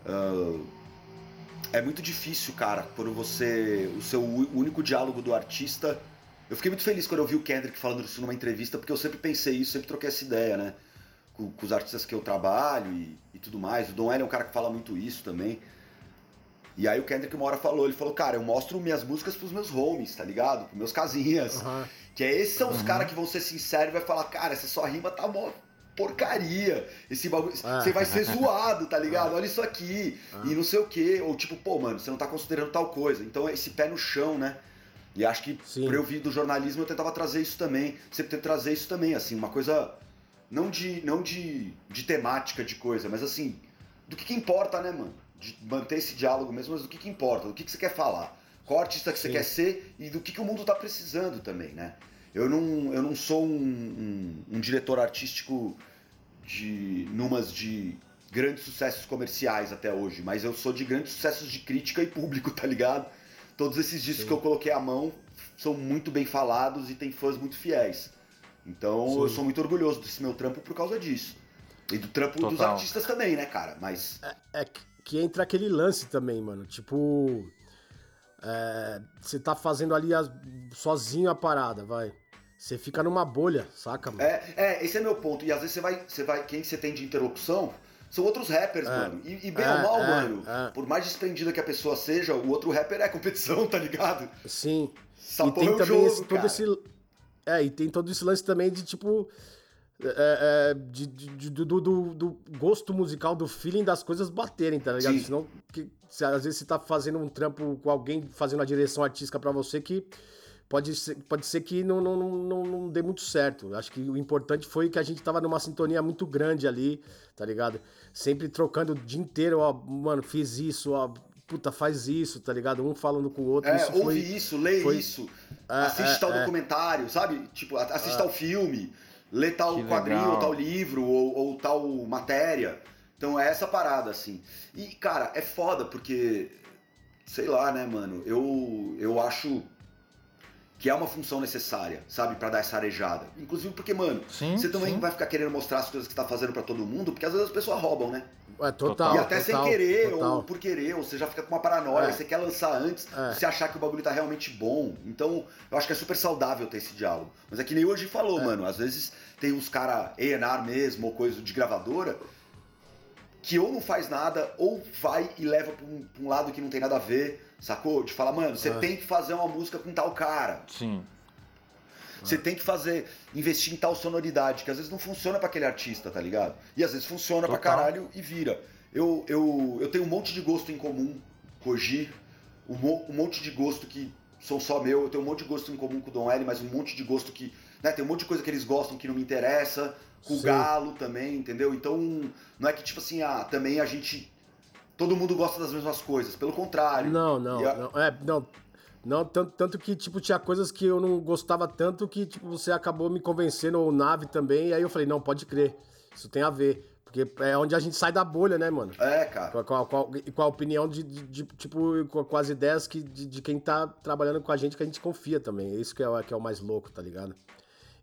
Uh, é muito difícil, cara, quando você. O seu único diálogo do artista. Eu fiquei muito feliz quando eu vi o Kendrick falando isso numa entrevista, porque eu sempre pensei isso, sempre troquei essa ideia, né? Com, com os artistas que eu trabalho e, e, tudo mais. O Dom L é um cara que fala muito isso também. E aí o Kendrick uma hora falou, ele falou, cara, eu mostro minhas músicas pros meus homies, tá ligado? Pros meus casinhas. Uhum. Que é, esses são uhum. os caras que vão ser sinceros e vai falar, cara, essa sua rima tá mó porcaria. Esse bagulho. Ah. Você vai ser zoado, tá ligado? Ah. Olha isso aqui. Ah. E não sei o quê. Ou tipo, pô, mano, você não tá considerando tal coisa. Então esse pé no chão, né? E acho que Sim. por eu vir do jornalismo eu tentava trazer isso também. Sempre tento trazer isso também, assim, uma coisa não de, não de, de temática de coisa, mas assim, do que, que importa, né, mano? De manter esse diálogo mesmo, mas do que, que importa, do que, que você quer falar. Qual artista que Sim. você quer ser e do que, que o mundo tá precisando também, né? Eu não, eu não sou um, um, um diretor artístico de numas de grandes sucessos comerciais até hoje, mas eu sou de grandes sucessos de crítica e público, tá ligado? Todos esses discos Sim. que eu coloquei à mão são muito bem falados e tem fãs muito fiéis. Então Sim. eu sou muito orgulhoso desse meu trampo por causa disso. E do trampo Total. dos artistas também, né, cara? Mas. É, é, que entra aquele lance também, mano. Tipo. É, você tá fazendo ali a, sozinho a parada, vai. Você fica numa bolha, saca, mano? É, é, esse é meu ponto. E às vezes você vai. Você vai quem você tem de interrupção são outros rappers, é, mano. E, e bem é, ou mal, é, mano, é. por mais desprendida que a pessoa seja, o outro rapper é competição, tá ligado? Sim. E tem é também jogo, esse, todo esse É, e tem todo esse lance também de tipo. É, é, de, de, do, do, do, gosto musical, do feeling das coisas baterem, tá ligado? Sim. Senão, que, se, às vezes você tá fazendo um trampo com alguém fazendo a direção artística para você que pode ser, pode ser que não, não, não, não dê muito certo. Acho que o importante foi que a gente tava numa sintonia muito grande ali, tá ligado? Sempre trocando o dia inteiro, ó, mano, fiz isso, ó, puta, faz isso, tá ligado? Um falando com o outro. É, isso ouve foi, isso, lê foi... isso, é, assiste é, tal é. documentário, sabe? Tipo, assiste é. tal filme, lê tal que quadrinho, legal. ou tal livro, ou, ou tal matéria. Então é essa parada, assim. E, cara, é foda, porque, sei lá, né, mano, eu, eu acho que é uma função necessária, sabe, para dar essa arejada. Inclusive porque, mano, sim, você também sim. vai ficar querendo mostrar as coisas que você tá fazendo para todo mundo, porque às vezes as pessoas roubam, né? É, total. E até total, sem querer, total. ou por querer, ou você já fica com uma paranoia, é. você quer lançar antes, é. você achar que o bagulho tá realmente bom. Então, eu acho que é super saudável ter esse diálogo. Mas é que nem hoje falou, é. mano, às vezes tem uns cara ENAR mesmo, ou coisa de gravadora, que ou não faz nada, ou vai e leva pra um, pra um lado que não tem nada a ver Sacou? De falar, mano, você é. tem que fazer uma música com tal cara. Sim. Você é. tem que fazer, investir em tal sonoridade, que às vezes não funciona para aquele artista, tá ligado? E às vezes funciona Total. pra caralho e vira. Eu, eu, eu tenho um monte de gosto em comum com o G, um, um monte de gosto que são só meu, eu tenho um monte de gosto em comum com o Dom L, mas um monte de gosto que. Né, tem um monte de coisa que eles gostam que não me interessa, com Sim. o Galo também, entendeu? Então, não é que tipo assim, ah, também a gente todo mundo gosta das mesmas coisas. Pelo contrário. Não, não, a... não. É, não. Não, tanto, tanto que, tipo, tinha coisas que eu não gostava tanto que, tipo, você acabou me convencendo, ou Nave também, e aí eu falei, não, pode crer, isso tem a ver. Porque é onde a gente sai da bolha, né, mano? É, cara. Com, com, com, com a opinião de, de, de, tipo, com, as ideias que, de, de, quem tá trabalhando com a gente, que a gente confia também. É isso que é, que é o mais louco, tá ligado?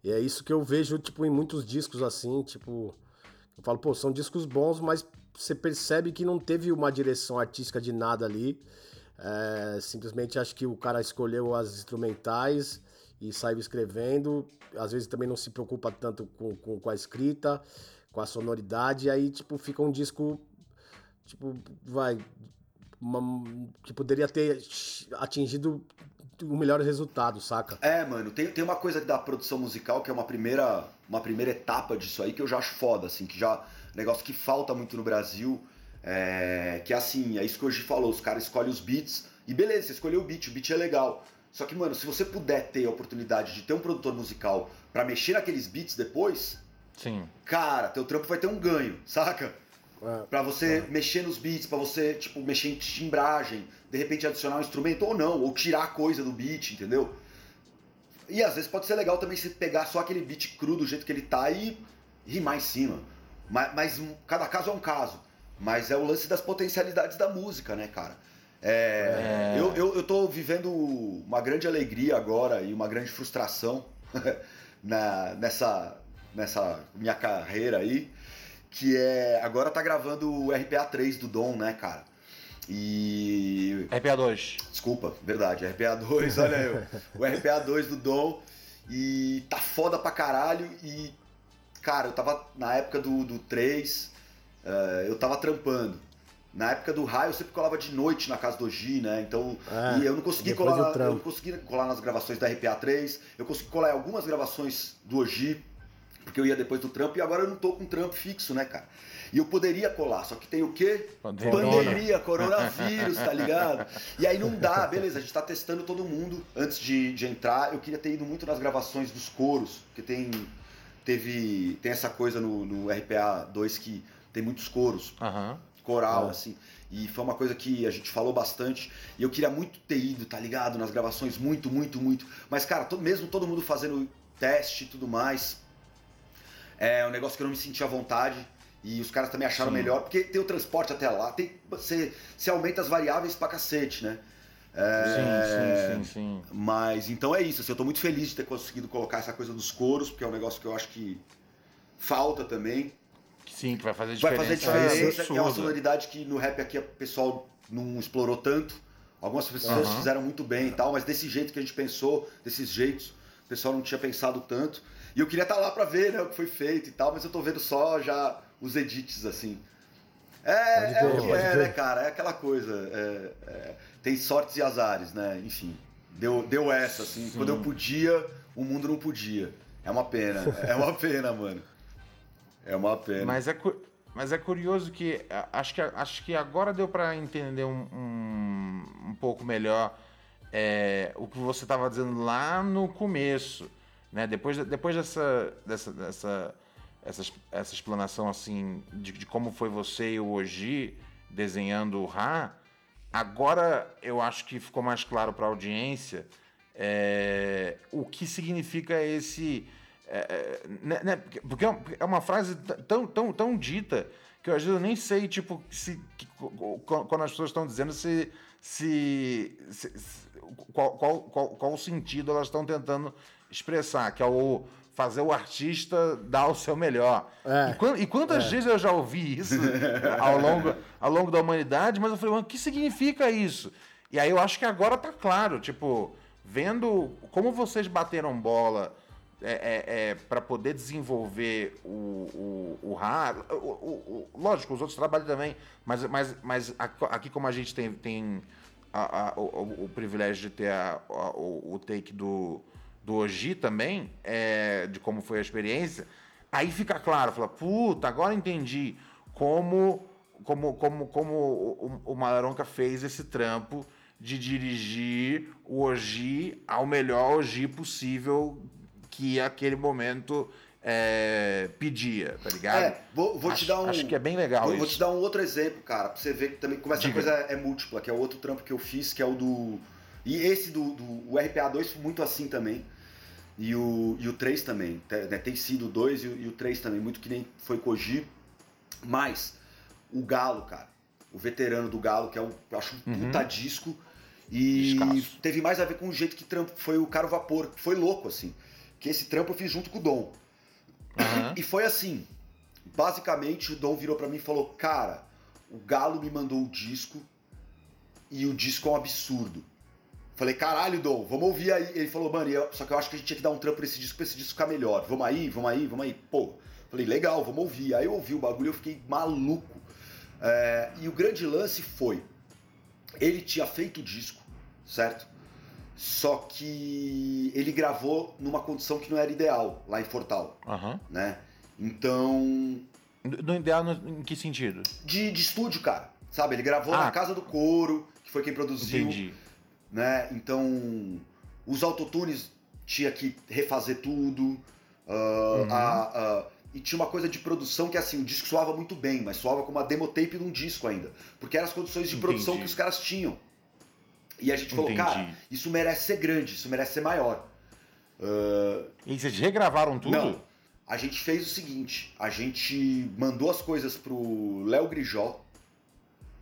E é isso que eu vejo, tipo, em muitos discos assim, tipo. Eu falo, pô, são discos bons, mas você percebe que não teve uma direção artística de nada ali. É, simplesmente acho que o cara escolheu as instrumentais e saiu escrevendo. Às vezes também não se preocupa tanto com, com, com a escrita, com a sonoridade. aí, tipo, fica um disco. Tipo, vai. Uma, que poderia ter atingido o melhor resultado, saca? É, mano, tem, tem uma coisa da produção musical que é uma primeira, uma primeira etapa disso aí que eu já acho foda, assim, que já negócio que falta muito no Brasil, é, que é assim, é isso que hoje falou, os caras escolhem os beats, e beleza, você escolheu o beat, o beat é legal. Só que, mano, se você puder ter a oportunidade de ter um produtor musical para mexer naqueles beats depois, Sim. cara, teu trampo vai ter um ganho, saca? É, para você é. mexer nos beats, para você, tipo, mexer em timbragem, de repente adicionar um instrumento ou não, ou tirar coisa do beat, entendeu? E às vezes pode ser legal também se pegar só aquele beat cru do jeito que ele tá e rimar em cima. Mas, mas um, cada caso é um caso. Mas é o lance das potencialidades da música, né, cara? É, é... Eu, eu, eu tô vivendo uma grande alegria agora e uma grande frustração na, nessa, nessa minha carreira aí, que é agora tá gravando o RPA 3 do Dom, né, cara? E. RPA 2. Desculpa, verdade, RPA 2, olha eu. o RPA 2 do Dom. E tá foda pra caralho. E Cara, eu tava na época do, do 3, uh, eh, eu tava trampando. Na época do raio eu sempre colava de noite na casa do G, né? Então, é, e eu não consegui colar, eu não consegui colar nas gravações da RPA 3, eu consegui colar em algumas gravações do Ogi, porque eu ia depois do trampo e agora eu não tô com trampo fixo, né, cara? E eu poderia colar, só que tem o quê? Pandemia, coronavírus, tá ligado? E aí não dá, beleza, a gente tá testando todo mundo antes de, de entrar. Eu queria ter ido muito nas gravações dos coros, que tem teve tem essa coisa no, no RPA 2 que tem muitos coros, uhum. coral, é. assim. E foi uma coisa que a gente falou bastante. E eu queria muito ter ido, tá ligado? Nas gravações, muito, muito, muito. Mas, cara, todo, mesmo todo mundo fazendo teste e tudo mais, é um negócio que eu não me sentia à vontade. E os caras também acharam Sim. melhor, porque tem o transporte até lá, tem, você, você aumenta as variáveis pra cacete, né? É, sim, sim, sim, sim. Mas então é isso. Assim, eu estou muito feliz de ter conseguido colocar essa coisa dos coros, porque é um negócio que eu acho que falta também. Sim, que vai fazer diferença. Vai fazer diferença. É, é uma sonoridade que no rap aqui o pessoal não explorou tanto. Algumas pessoas uhum. fizeram muito bem e tal, mas desse jeito que a gente pensou, desses jeitos, o pessoal não tinha pensado tanto. E eu queria estar tá lá para ver né, o que foi feito e tal, mas eu tô vendo só já os edits assim. É, é o que é, né, cara? É aquela coisa. É, é, tem sortes e azares, né? Enfim, deu, deu essa, assim. Sim. Quando eu podia, o mundo não podia. É uma pena, é uma pena, mano. É uma pena. Mas é, mas é curioso que acho que, acho que agora deu para entender um, um, um, pouco melhor é, o que você estava dizendo lá no começo. Né? Depois, depois dessa, dessa, dessa essa, essa explanação assim de, de como foi você e o Oji desenhando o Ra, agora eu acho que ficou mais claro para a audiência é, o que significa esse é, né, porque é, é uma frase tão, tão, tão dita que eu às vezes eu nem sei, tipo, se, quando as pessoas estão dizendo se. se, se, qual, qual, qual, qual sentido elas estão tentando expressar, que é o fazer o artista dar o seu melhor. É, e, e, quantas é. vezes eu já ouvi isso ao longo, ao longo da humanidade, mas eu falei, mano, o que significa isso? E aí eu acho que agora tá claro, tipo, vendo como vocês bateram bola é, é, é para poder desenvolver o, o, o. O, o, lógico, os outros trabalham também, mas, mas, mas aqui, como a gente tem, tem a, a, o, o, privilégio de ter a, o, o, take do, do Oji também, é, de como foi a experiência, aí fica claro, fala, puta, agora entendi como, como, como, como o, o Malaronca fez esse trampo de dirigir o Oji ao melhor Oji possível que aquele momento é, pedia, tá ligado? É, vou, vou acho, te dar um. Acho que é bem legal vou, isso. Vou te dar um outro exemplo, cara, pra você ver que também como essa Diga. coisa é múltipla, que é o outro trampo que eu fiz, que é o do. E esse do, do o RPA2 foi muito assim também. E o, e o 3 também. Né? Tem sido o 2 e, e, o 3 também, muito que nem foi Koji. Mas o Galo, cara. O veterano do Galo, que é um, eu acho um uhum. puta disco. E teve mais a ver com o jeito que trampo foi o Caro Vapor. Foi louco, assim que esse trampo eu fiz junto com o Dom. Uhum. E foi assim. Basicamente, o Dom virou para mim e falou: Cara, o Galo me mandou o disco e o disco é um absurdo. Falei, caralho, Dom, vamos ouvir aí. Ele falou, mano, eu, só que eu acho que a gente tinha que dar um trampo pra esse disco pra esse disco ficar melhor. Vamos aí, vamos aí, vamos aí. Pô, falei, legal, vamos ouvir. Aí eu ouvi o bagulho e eu fiquei maluco. É, e o grande lance foi: ele tinha feito o disco, certo? Só que ele gravou numa condição que não era ideal lá em Fortal, uhum. né? Então... No ideal em que sentido? De, de estúdio, cara. Sabe? Ele gravou ah. na Casa do Couro, que foi quem produziu. Entendi. Né? Então, os autotunes tinha que refazer tudo. Uh, uhum. a, uh, e tinha uma coisa de produção que assim, o disco soava muito bem, mas soava como uma demo tape de um disco ainda. Porque eram as condições de Entendi. produção que os caras tinham. E a gente falou, Entendi. cara, isso merece ser grande, isso merece ser maior. Uh... E vocês regravaram tudo? Não. A gente fez o seguinte: a gente mandou as coisas pro Léo Grijó.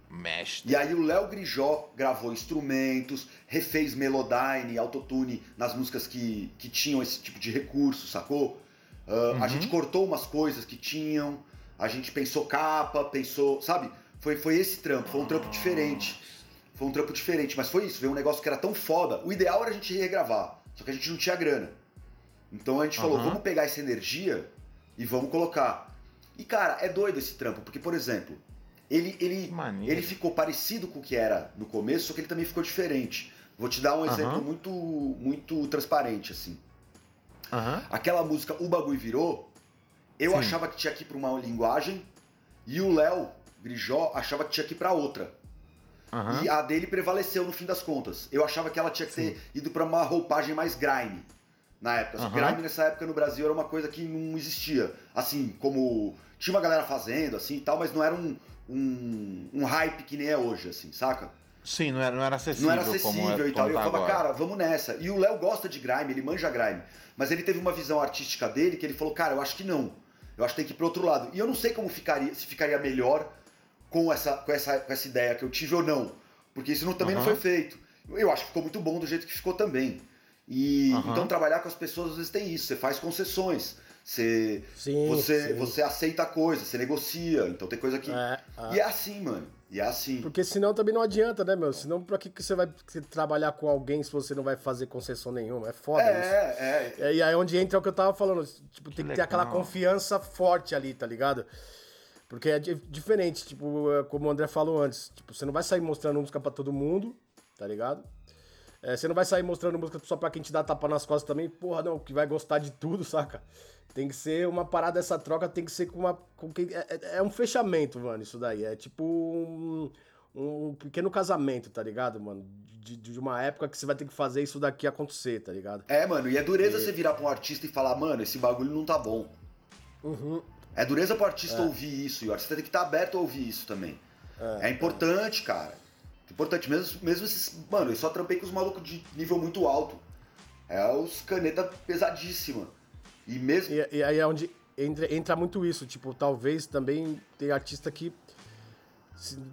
Mestre. E aí o Léo Grijó gravou instrumentos, refez Melodyne, autotune nas músicas que, que tinham esse tipo de recurso, sacou? Uh, uhum. A gente cortou umas coisas que tinham, a gente pensou capa, pensou, sabe? Foi, foi esse trampo, foi um trampo diferente. Foi um trampo diferente, mas foi isso, veio um negócio que era tão foda. O ideal era a gente regravar, só que a gente não tinha grana. Então a gente uhum. falou, vamos pegar essa energia e vamos colocar. E cara, é doido esse trampo, porque por exemplo, ele ele ele ficou parecido com o que era no começo, só que ele também ficou diferente. Vou te dar um exemplo muito muito transparente assim. Uhum. Aquela música O Bagulho Virou, eu Sim. achava que tinha que ir para uma linguagem e o Léo Grijó achava que tinha que ir para outra. Uhum. E a dele prevaleceu no fim das contas. Eu achava que ela tinha que Sim. ter ido para uma roupagem mais grime na época. Uhum. Grime nessa época no Brasil era uma coisa que não existia. Assim, como. Tinha uma galera fazendo, assim e tal, mas não era um, um, um hype que nem é hoje, assim, saca? Sim, não era, não era acessível. Não era acessível é, e tal. E eu tá falava, cara, vamos nessa. E o Léo gosta de grime, ele manja grime. Mas ele teve uma visão artística dele que ele falou, cara, eu acho que não. Eu acho que tem que ir pro outro lado. E eu não sei como ficaria, se ficaria melhor com essa, com essa, com essa ideia que eu tive ou não. Porque isso não, também uhum. não foi feito. Eu acho que ficou muito bom do jeito que ficou também. E uhum. então trabalhar com as pessoas às vezes tem isso, você faz concessões. Você, sim, você, sim. você aceita a coisa, você negocia. Então tem coisa que. É, é. E é assim, mano. E é assim. Porque senão também não adianta, né, meu? Senão pra que você vai trabalhar com alguém se você não vai fazer concessão nenhuma? É foda é, isso. É, é. E aí é onde entra o que eu tava falando. Tipo, tem que, que ter aquela confiança forte ali, tá ligado? Porque é diferente, tipo, é como o André falou antes. Tipo, você não vai sair mostrando música para todo mundo, tá ligado? É, você não vai sair mostrando música só pra quem te dá tapa nas costas também, porra, não, que vai gostar de tudo, saca? Tem que ser uma parada, essa troca tem que ser com uma. Com que, é, é, é um fechamento, mano, isso daí. É tipo um, um pequeno casamento, tá ligado, mano? De, de, uma época que você vai ter que fazer isso daqui acontecer, tá ligado? É, mano, e é dureza e... você virar pra um artista e falar, mano, esse bagulho não tá bom. Uhum. É dureza pro artista é. ouvir isso, e o artista tem que estar tá aberto a ouvir isso também. É, é importante, cara. Importante, mesmo, mesmo esses. Mano, eu só trampei com os malucos de nível muito alto. É os caneta pesadíssima. E mesmo. E, e aí é onde entra, entra muito isso. Tipo, talvez também tem artista que.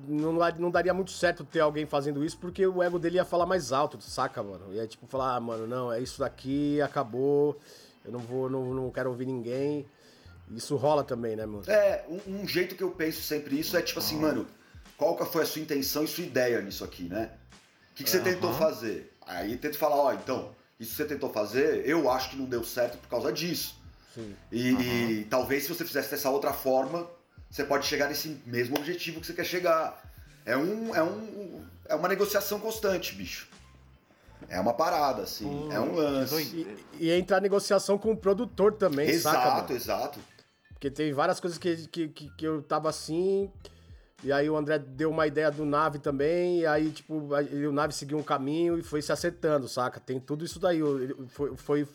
Não, não daria muito certo ter alguém fazendo isso, porque o ego dele ia falar mais alto, saca, mano? Ia tipo falar, ah, mano, não, é isso daqui, acabou, eu não vou, não, não quero ouvir ninguém. Isso rola também, né, mano? É, um, um jeito que eu penso sempre isso é tipo assim, mano, qual que foi a sua intenção e sua ideia nisso aqui, né? O que, que você uhum. tentou fazer? Aí tento falar, ó, então, isso que você tentou fazer, eu acho que não deu certo por causa disso. Sim. E, uhum. e talvez se você fizesse dessa outra forma, você pode chegar nesse mesmo objetivo que você quer chegar. É um, é um, é uma negociação constante, bicho. É uma parada, assim, hum, é um lance. E, e entrar negociação com o produtor também, exato, saca? Exato, exato. Porque tem várias coisas que, que, que, que eu tava assim, e aí o André deu uma ideia do Nave também, e aí, tipo, o Nave seguiu um caminho e foi se acertando, saca? Tem tudo isso daí. Foi, foi,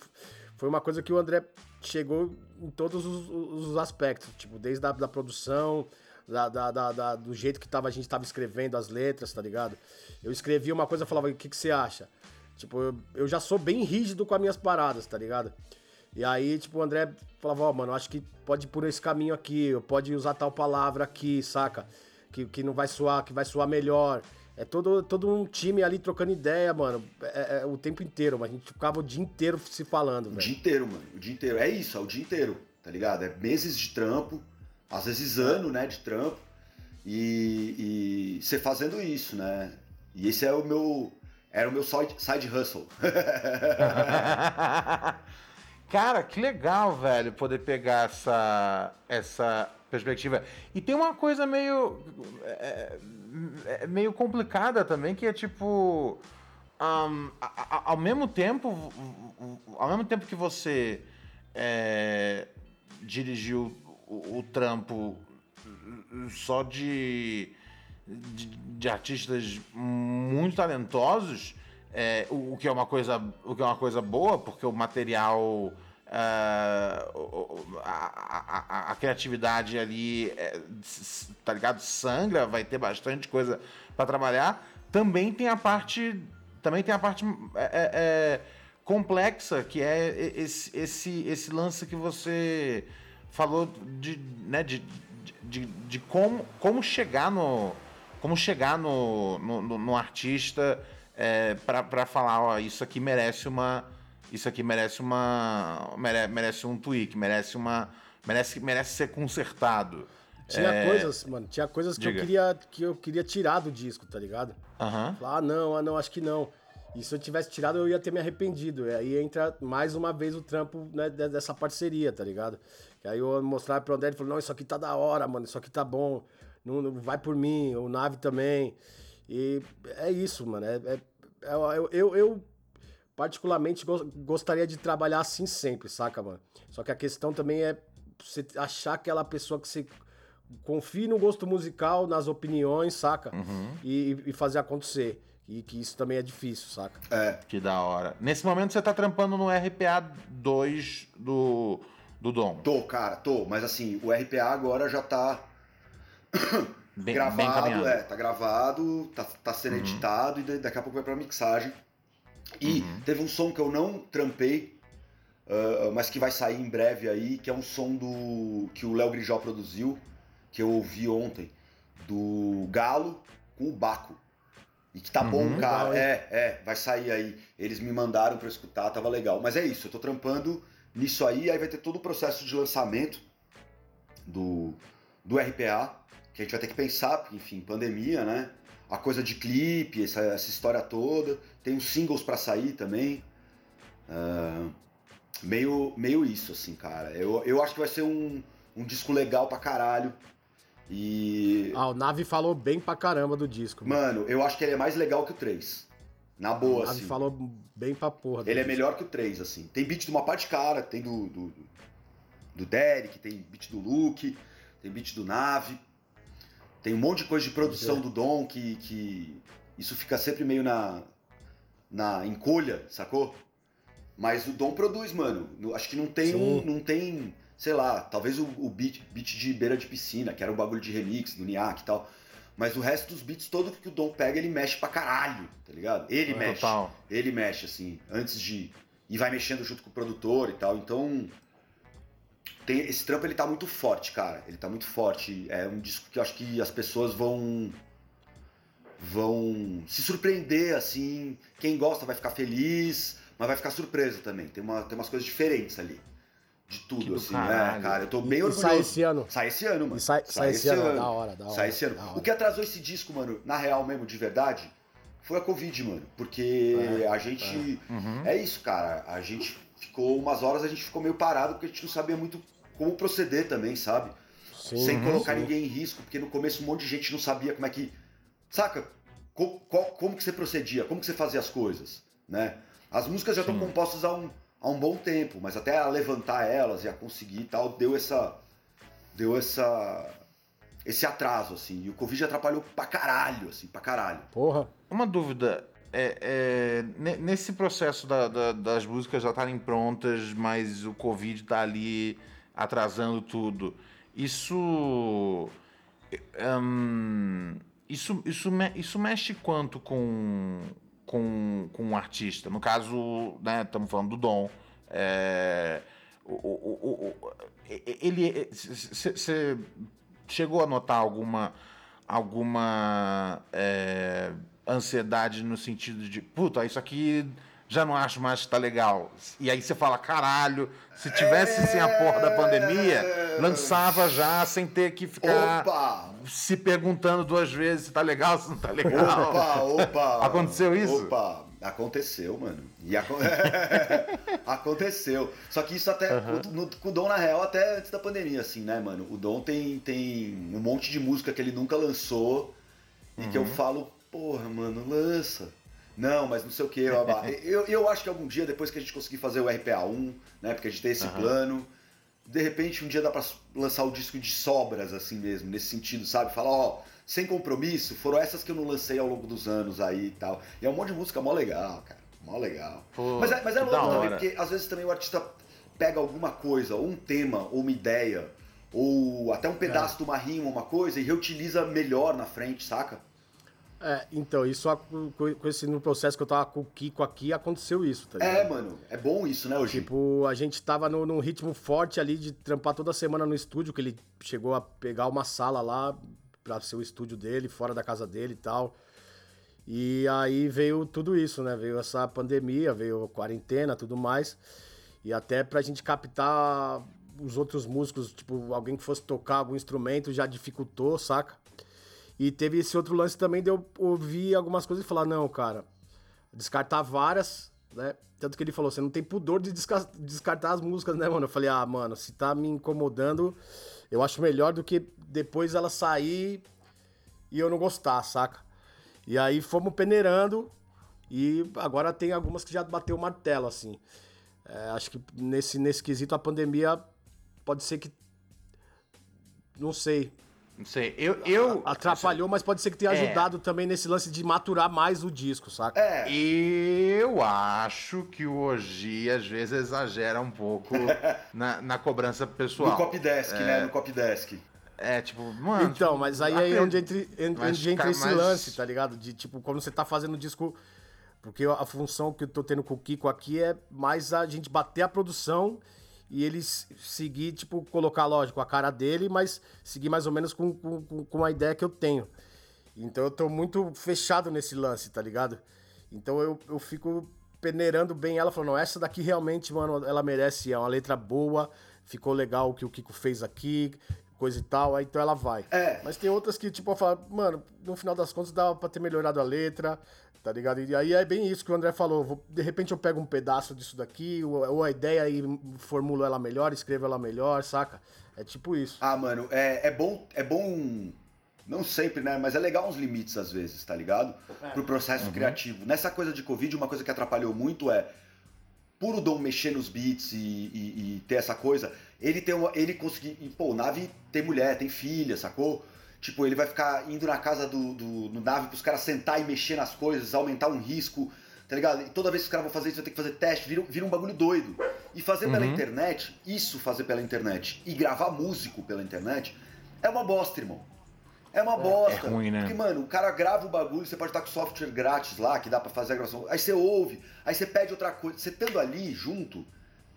foi uma coisa que o André chegou em todos os, os aspectos, tipo, desde a da produção, da, da, da, do jeito que tava, a gente tava escrevendo as letras, tá ligado? Eu escrevia uma coisa e falava, o que, que você acha? Tipo, eu, eu já sou bem rígido com as minhas paradas, tá ligado? E aí, tipo, o André falava, ó, oh, mano, acho que pode ir por esse caminho aqui, pode usar tal palavra aqui, saca? Que, que não vai soar, que vai soar melhor. É todo, todo um time ali trocando ideia, mano. É, é, o tempo inteiro, mas a gente ficava o dia inteiro se falando, velho. O dia inteiro, mano. O dia inteiro. É isso, é o dia inteiro, tá ligado? É meses de trampo, às vezes ano, né, de trampo. E, e você fazendo isso, né? E esse é o meu. Era o meu side, side hustle. Cara, que legal, velho, poder pegar essa, essa perspectiva. E tem uma coisa meio. É, é, meio complicada também, que é tipo. Um, a, a, ao mesmo tempo. Ao mesmo tempo que você é, dirigiu o, o, trampo só de, de, de artistas muito talentosos, é, o, o, que é uma coisa, o que é uma coisa boa, porque o material Uh, a, a, a, criatividade ali, é, tá ligado? Sangra, vai ter bastante coisa para trabalhar. Também tem a parte, também tem a parte é, é, é, complexa, que é esse, esse, esse lance que você falou de, né, de, de, de como, como chegar no como chegar no, no, no artista é, para falar, ó, isso aqui merece uma isso aqui merece uma. Mere, merece um tweak, merece uma. Merece, merece ser consertado. Tinha é... coisas, mano, tinha coisas que eu, queria, que eu queria tirar do disco, tá ligado? Uhum. Falar, ah, não, ah, não, acho que não. E se eu tivesse tirado, eu ia ter me arrependido. E aí entra mais uma vez o trampo né, dessa parceria, tá ligado? E aí eu mostrar pro André, ele falou, não, isso aqui tá da hora, mano, isso aqui tá bom. Não, não vai por mim, o Nave também. E é isso, mano. É, é, é eu, eu, eu particularmente gostaria de trabalhar assim sempre, saca, mano? Só que a questão também é você achar aquela pessoa que você confie no gosto musical, nas opiniões, saca? Uhum. E, e, fazer acontecer. E que isso também é difícil, saca? É. Que da hora. Nesse momento você tá trampando no RPA 2 do, do Dom. Tô, cara, tô. Mas assim, o RPA agora já tá. Bem, gravado, bem é, tá gravado, tá, tá sendo uhum. editado e daqui a pouco vai pra mixagem. E uhum. teve um som que eu não trampei, uh, mas que vai sair em breve aí, que é um som do que o Léo Grijó produziu, que eu ouvi ontem, do Galo com o Baco. E que tá uhum, bom, cara. É, é, vai sair aí. Eles me mandaram para escutar, tava legal. Mas é isso, eu tô trampando nisso aí, aí vai ter todo o processo de lançamento do, do RPA, que a gente vai ter que pensar, porque, enfim, pandemia, né? A coisa de clipe, essa, essa história toda. Tem uns singles para sair também. Uh, meio, meio isso, assim, cara. Eu, eu acho que vai ser um, um disco legal pra caralho. E. Ah, o Nave falou bem pra caramba do disco. Mano, mano eu acho que ele é mais legal que o 3. Na boa, Nave assim. falou bem pra porra. Ele é disco. melhor que o 3, assim. Tem beat de uma parte cara, tem do, do, do Derek, tem beat do Luke, tem beat do Nave. Tem um monte de coisa de produção É. do Dom que, que isso fica sempre meio na, na encolha, sacou? Mas o Dom produz, mano. No- Acho que não tem um, não tem, sei lá, talvez o, o beat, beat de beira de piscina, que era um bagulho de remix do Niak e tal. Mas o resto dos beats, todo que o Dom pega, ele mexe pra caralho, tá ligado? Ele mexe. Total. Ele mexe, assim, antes de. E vai mexendo junto com o produtor e tal. Então. Tem, esse trampo ele tá muito forte, cara. Ele tá muito forte. É um disco que eu acho que as pessoas vão. vão se surpreender, assim. Quem gosta vai ficar feliz, mas vai ficar surpreso também. Tem, uma, tem umas coisas diferentes ali. De tudo, do assim. caralho. É, cara, eu tô E orgulhoso. sai esse ano. Sai esse ano, mano. E sai, sai esse ano, da hora, da hora. Sai esse ano. O que atrasou esse disco, mano, na real mesmo, de verdade, foi a Covid, mano. Porque É, a gente. Uhum. É. isso, cara. A gente ficou umas horas, a gente ficou meio parado porque a gente não sabia muito como proceder também, sabe? Sim, Sem sim. colocar ninguém em risco, porque no começo um monte de gente não sabia como é que. Saca? Co- qual- como que você procedia, como que você fazia as coisas, né? As músicas já estão compostas há um, há um bom tempo, mas até a levantar elas e a conseguir e tal, deu essa. Deu essa. Esse atraso, assim. E o Covid atrapalhou pra caralho, assim, pra caralho. Porra. Uma dúvida. É, é, ne- nesse processo da- da- das músicas já estarem prontas, mas o Covid tá ali atrasando tudo. Isso. hum, isso, isso, isso mexe quanto com, com, com um artista? No caso, né, estamos falando do Dom. É, o- o- o- ele. Você chegou a notar alguma alguma é, ansiedade no sentido de, puta, isso aqui já não acho mais que tá legal. E aí você fala, caralho, se tivesse sem a porra da pandemia, lançava já sem ter que ficar Opa! se perguntando duas vezes se tá legal, se não tá legal. Opa, opa! Aconteceu isso? Opa, aconteceu, mano. E aco- aconteceu. Só que isso até. no- Com o Dom, na real, até antes da pandemia, assim, né, mano? O Dom tem, tem um monte de música que ele nunca lançou e que eu Uhum. falo, porra, mano, lança. Não, mas não sei o que, eu, eu acho que algum dia, depois que a gente conseguir fazer o RPA1, né? Porque a gente tem esse Aham. plano. De repente, um dia dá pra lançar o disco de sobras, assim mesmo, nesse sentido, sabe? Falar, ó, sem compromisso, foram essas que eu não lancei ao longo dos anos aí e tal. E é um monte de música mó legal, cara. Mó legal. Pô, Mas é, mas é louco também, porque às vezes também o artista pega alguma coisa, ou um tema, ou uma ideia, ou até um pedaço É. de uma rima, uma coisa, e reutiliza melhor na frente, saca? É, então, isso com, com esse no processo que eu tava com o Kiko aqui, aconteceu isso, tá ligado? É, mano, é bom isso, né, hoje? Tipo, a gente tava no- num ritmo forte ali de trampar toda semana no estúdio, que ele chegou a pegar uma sala lá pra ser o estúdio dele, fora da casa dele e tal. E aí veio tudo isso, né? Veio essa pandemia, veio a quarentena, tudo mais. E até pra gente captar os outros músicos, tipo, alguém que fosse tocar algum instrumento já dificultou, saca? E teve esse outro lance também de eu ouvir algumas coisas e falar, não, cara, descartar várias, né? Tanto que ele falou, você não tem pudor de desca- descartar as músicas, né, mano? Eu falei, ah, mano, se tá me incomodando, eu acho melhor do que depois ela sair e eu não gostar, saca? E aí fomos peneirando e agora tem algumas que já bateu o martelo, assim. É, acho que nesse, nesse quesito a pandemia pode ser que. Não sei. Não sei. Eu, eu Atrapalhou, mas pode ser que tenha É. ajudado também nesse lance de maturar mais o disco, saca? É, Eu acho que o Ogi às vezes exagera um pouco na, na cobrança pessoal. no Copdesk, né? No Copdesk. É, tipo, mano. Então, tipo, mas aí é acred- onde entra, en- Mas, onde entra cara, esse mas- lance, tá ligado? De tipo, quando você tá fazendo disco. Porque a função que eu tô tendo com o Kiko aqui é mais a gente bater a produção e eles seguir, tipo, colocar, lógico, a cara dele, mas seguir mais ou menos com, com, com- a ideia que eu tenho. Então eu tô muito fechado nesse lance, tá ligado? Então eu, eu fico peneirando bem ela, falando, "Não, essa daqui realmente, mano, ela merece, é uma letra boa, ficou legal o que o Kiko fez aqui, coisa e tal, aí então ela vai. É. Mas tem outras que, tipo, eu falo, mano, no final das contas dava pra ter melhorado a letra, tá ligado? E aí é bem isso que o André falou. vou- de repente eu pego um pedaço disso daqui, ou, ou a ideia e formulo ela melhor, escrevo ela melhor, saca? É tipo isso. Ah, mano, é, é bom, é bom não sempre, né? Mas é legal uns limites às vezes, tá ligado? É. Pro processo uhum. criativo. Nessa coisa de Covid, uma coisa que atrapalhou muito é puro Dom mexer nos beats e, e, e ter essa coisa, ele tem uma, ele conseguir. Pô, o Nave tem mulher, tem filha, sacou? Tipo, ele vai ficar indo na casa do, do, do Nave pros caras sentar e mexer nas coisas, aumentar um risco, tá ligado? E toda vez que os caras vão fazer isso, vai ter que fazer teste, vira, vira um bagulho doido. E fazer uhum. pela internet, isso fazer pela internet, e gravar músico pela internet, é uma bosta, irmão. É uma bosta. É ruim, né? Porque, mano, o cara grava o bagulho, você pode estar com software grátis lá, que dá para fazer a gravação. Aí você ouve, aí você pede outra coisa. Você estando ali junto,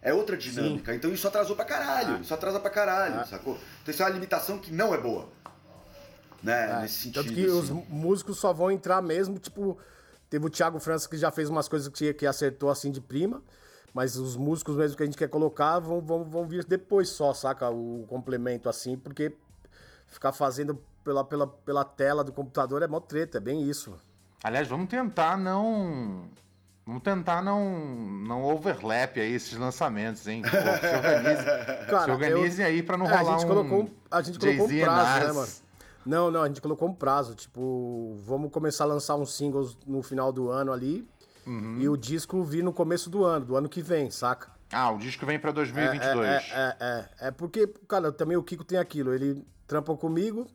é outra dinâmica. Sim. Então isso atrasou pra caralho. Isso atrasa pra caralho, ah. sacou? Então isso é uma limitação que não é boa. Né? Ah. Nesse sentido. Tanto que assim. os músicos só vão entrar mesmo, tipo. Teve o Thiago França que já fez umas coisas que, que acertou assim de prima. Mas os músicos mesmo que a gente quer colocar vão, vão, vão vir depois só, saca? O complemento assim, porque ficar fazendo pela, pela, pela tela do computador é mó treta, é bem isso. Aliás, vamos tentar não. Vamos tentar não, não overlap aí esses lançamentos, hein? Pô, se organize, Cara, se organizem eu, aí pra não é, rolar a gente um. Colocou, a gente colocou um prazo, né, mano? Não, não, a gente colocou um prazo. Tipo, vamos começar a lançar uns singles no final do ano ali. Uhum. E o disco vir no começo do ano, do ano que vem, saca? Ah, o disco vem pra 2022. É, é, é, é, é porque, cara, também o Kiko tem aquilo. Ele trampa comigo,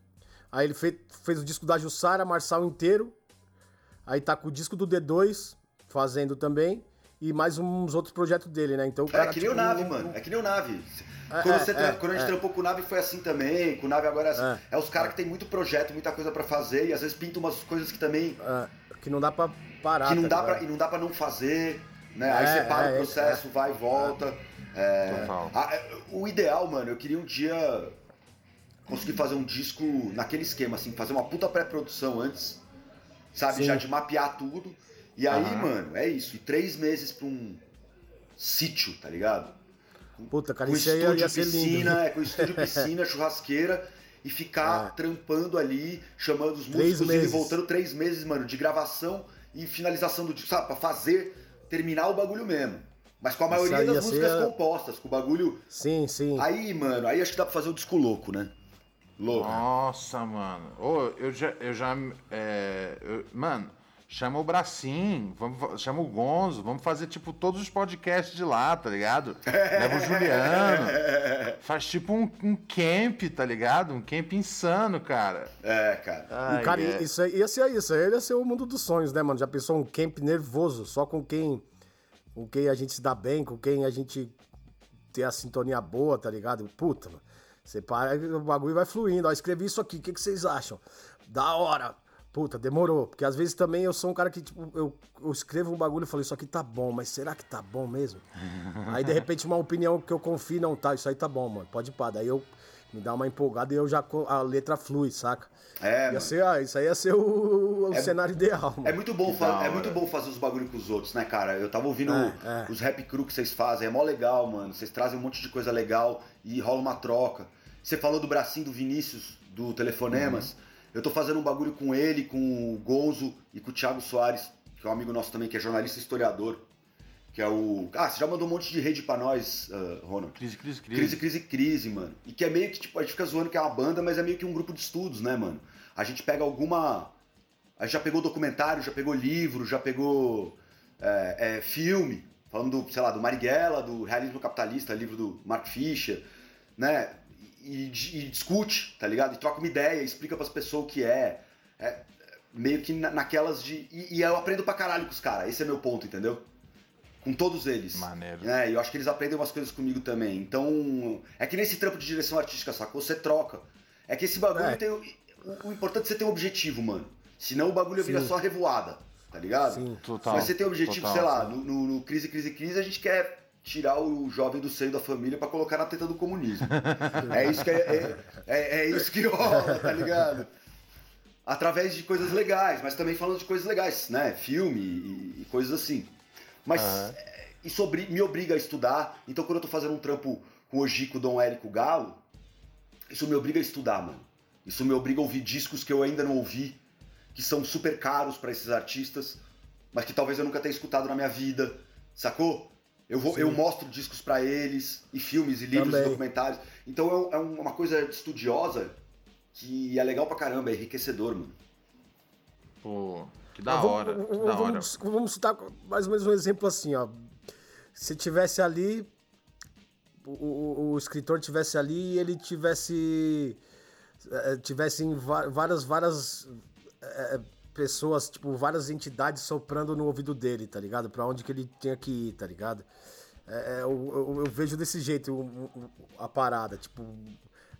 Aí ele fez, fez o disco da Jussara, Marçal inteiro. Aí tá com o disco do D2 fazendo também. E mais uns outros projetos dele, né? Então, é cara, é que nem tipo, o Nave, um... mano. É que nem o Nave. É, quando, você, é, quando a gente é. trampou com o Nave foi assim também. Com o Nave agora é, assim. é, os caras que tem muito projeto, muita coisa para fazer. E às vezes pintam umas coisas que também. que não dá pra parar. Que não, tá dá pra, e não dá pra não fazer. Né? Aí você para o processo, vai e volta. A, o ideal, mano, eu queria um dia conseguir fazer um disco naquele esquema, assim, fazer uma puta pré-produção antes, sabe? Sim. Já de mapear tudo. E aí, uhum. mano, é isso. E três meses pra um sítio, tá ligado? Puta, cara, com isso estúdio, aí ia ser piscina, lindo. É, com estúdio, piscina, churrasqueira. E ficar é. trampando ali, chamando os músicos e voltando três meses, mano, de gravação e finalização do disco, sabe? Pra fazer, terminar o bagulho mesmo. Mas com a maioria das músicas ser... compostas, com o bagulho. Sim, sim. Aí, mano, aí acho que dá pra fazer um disco louco, né? Louco. Nossa, mano. Oh, eu já. Eu já é, eu, mano, chama o Bracinho, vamos, chama o Gonzo, vamos fazer, tipo, todos os podcasts de lá, tá ligado? Leva o Juliano. Faz tipo um, um, camp, tá ligado? Um camp insano, cara. É, cara. Ai, cara, é. isso aí ia ser isso. Aí ia ser o mundo dos sonhos, né, mano? Já pensou um camp nervoso, só com quem. Com quem a gente se dá bem, com quem a gente tem a sintonia boa, tá ligado? Puta, mano. Você para, o bagulho vai fluindo. Ó, escrevi isso aqui, o que, que vocês acham? Da hora. Puta, demorou. Porque às vezes também eu sou um cara que, tipo, eu, eu escrevo um bagulho e falo, isso aqui tá bom, mas será que tá bom mesmo? aí, de repente, uma opinião que eu confio, não tá, isso aí tá bom, mano. Pode ir pá. Daí eu me dá uma empolgada e eu já a letra flui, saca? É, ia ser, ah, isso aí ia ser o, o é, cenário ideal. Mano. É muito bom, é muito bom fazer os bagulho com os outros, né, cara? Eu tava ouvindo é, é. os rap crew que vocês fazem, é mó legal, mano. Vocês trazem um monte de coisa legal e rola uma troca. Você falou do bracinho do Vinícius, do Telefonemas. Uhum. Eu tô fazendo um bagulho com ele, com o Gonzo e com o Thiago Soares, que é um amigo nosso também, que é jornalista e historiador. Que é o. Ah, você já mandou um monte de rede pra nós, uh, Ronald. Crise, crise, crise. Crise, crise, crise, mano. E que é meio que, tipo, a gente fica zoando que é uma banda, mas é meio que um grupo de estudos, né, mano? A gente pega alguma. A gente já pegou documentário, já pegou livro, já pegou é, é, filme, falando, do, sei lá, do Marighella, do Realismo Capitalista, livro do Mark Fisher, né? e, e, discute, tá ligado? E troca uma ideia, explica pras pessoas o que é. é meio que na, naquelas de. E, e, eu aprendo pra caralho com os caras, esse é meu ponto, entendeu? Com todos eles. Maneiro. Né? E eu acho que eles aprendem umas coisas comigo também. Então, é que nesse trampo de direção artística, sacou? Você troca. É que esse bagulho é. tem. O, o, importante é você ter um objetivo, mano. Senão o bagulho Sim. vira só revoada, tá ligado? Sim, total. Mas você tem um objetivo, total, sei lá, no, no, no Crise, Crise, Crise, a gente quer tirar o jovem do seio da família para colocar na teta do comunismo. é isso que é, é, é, é, isso que rola, tá ligado? Através de coisas legais, mas também falando de coisas legais, né? Filme e, e coisas assim. Mas uhum. isso me obriga a estudar. Então quando eu tô fazendo um trampo com o Gico, Dom Érico Galo, isso me obriga a estudar, mano. Isso me obriga a ouvir discos que eu ainda não ouvi, que são super caros para esses artistas, mas que talvez eu nunca tenha escutado na minha vida, sacou? Eu, vou, eu mostro discos para eles, e filmes, e livros, Também. e documentários. Então é, é uma coisa estudiosa que é legal pra caramba, é enriquecedor, mano. Pô, que da hora, vamos, que da hora. Vamos, vamos citar mais ou menos um exemplo assim, ó. Se tivesse ali, o, o, o escritor tivesse ali e ele tivesse é, tivessem várias várias é, pessoas, tipo, várias entidades soprando no ouvido dele, tá ligado? Pra onde que ele tinha que ir, tá ligado? É, eu, eu, eu, vejo desse jeito a parada, tipo,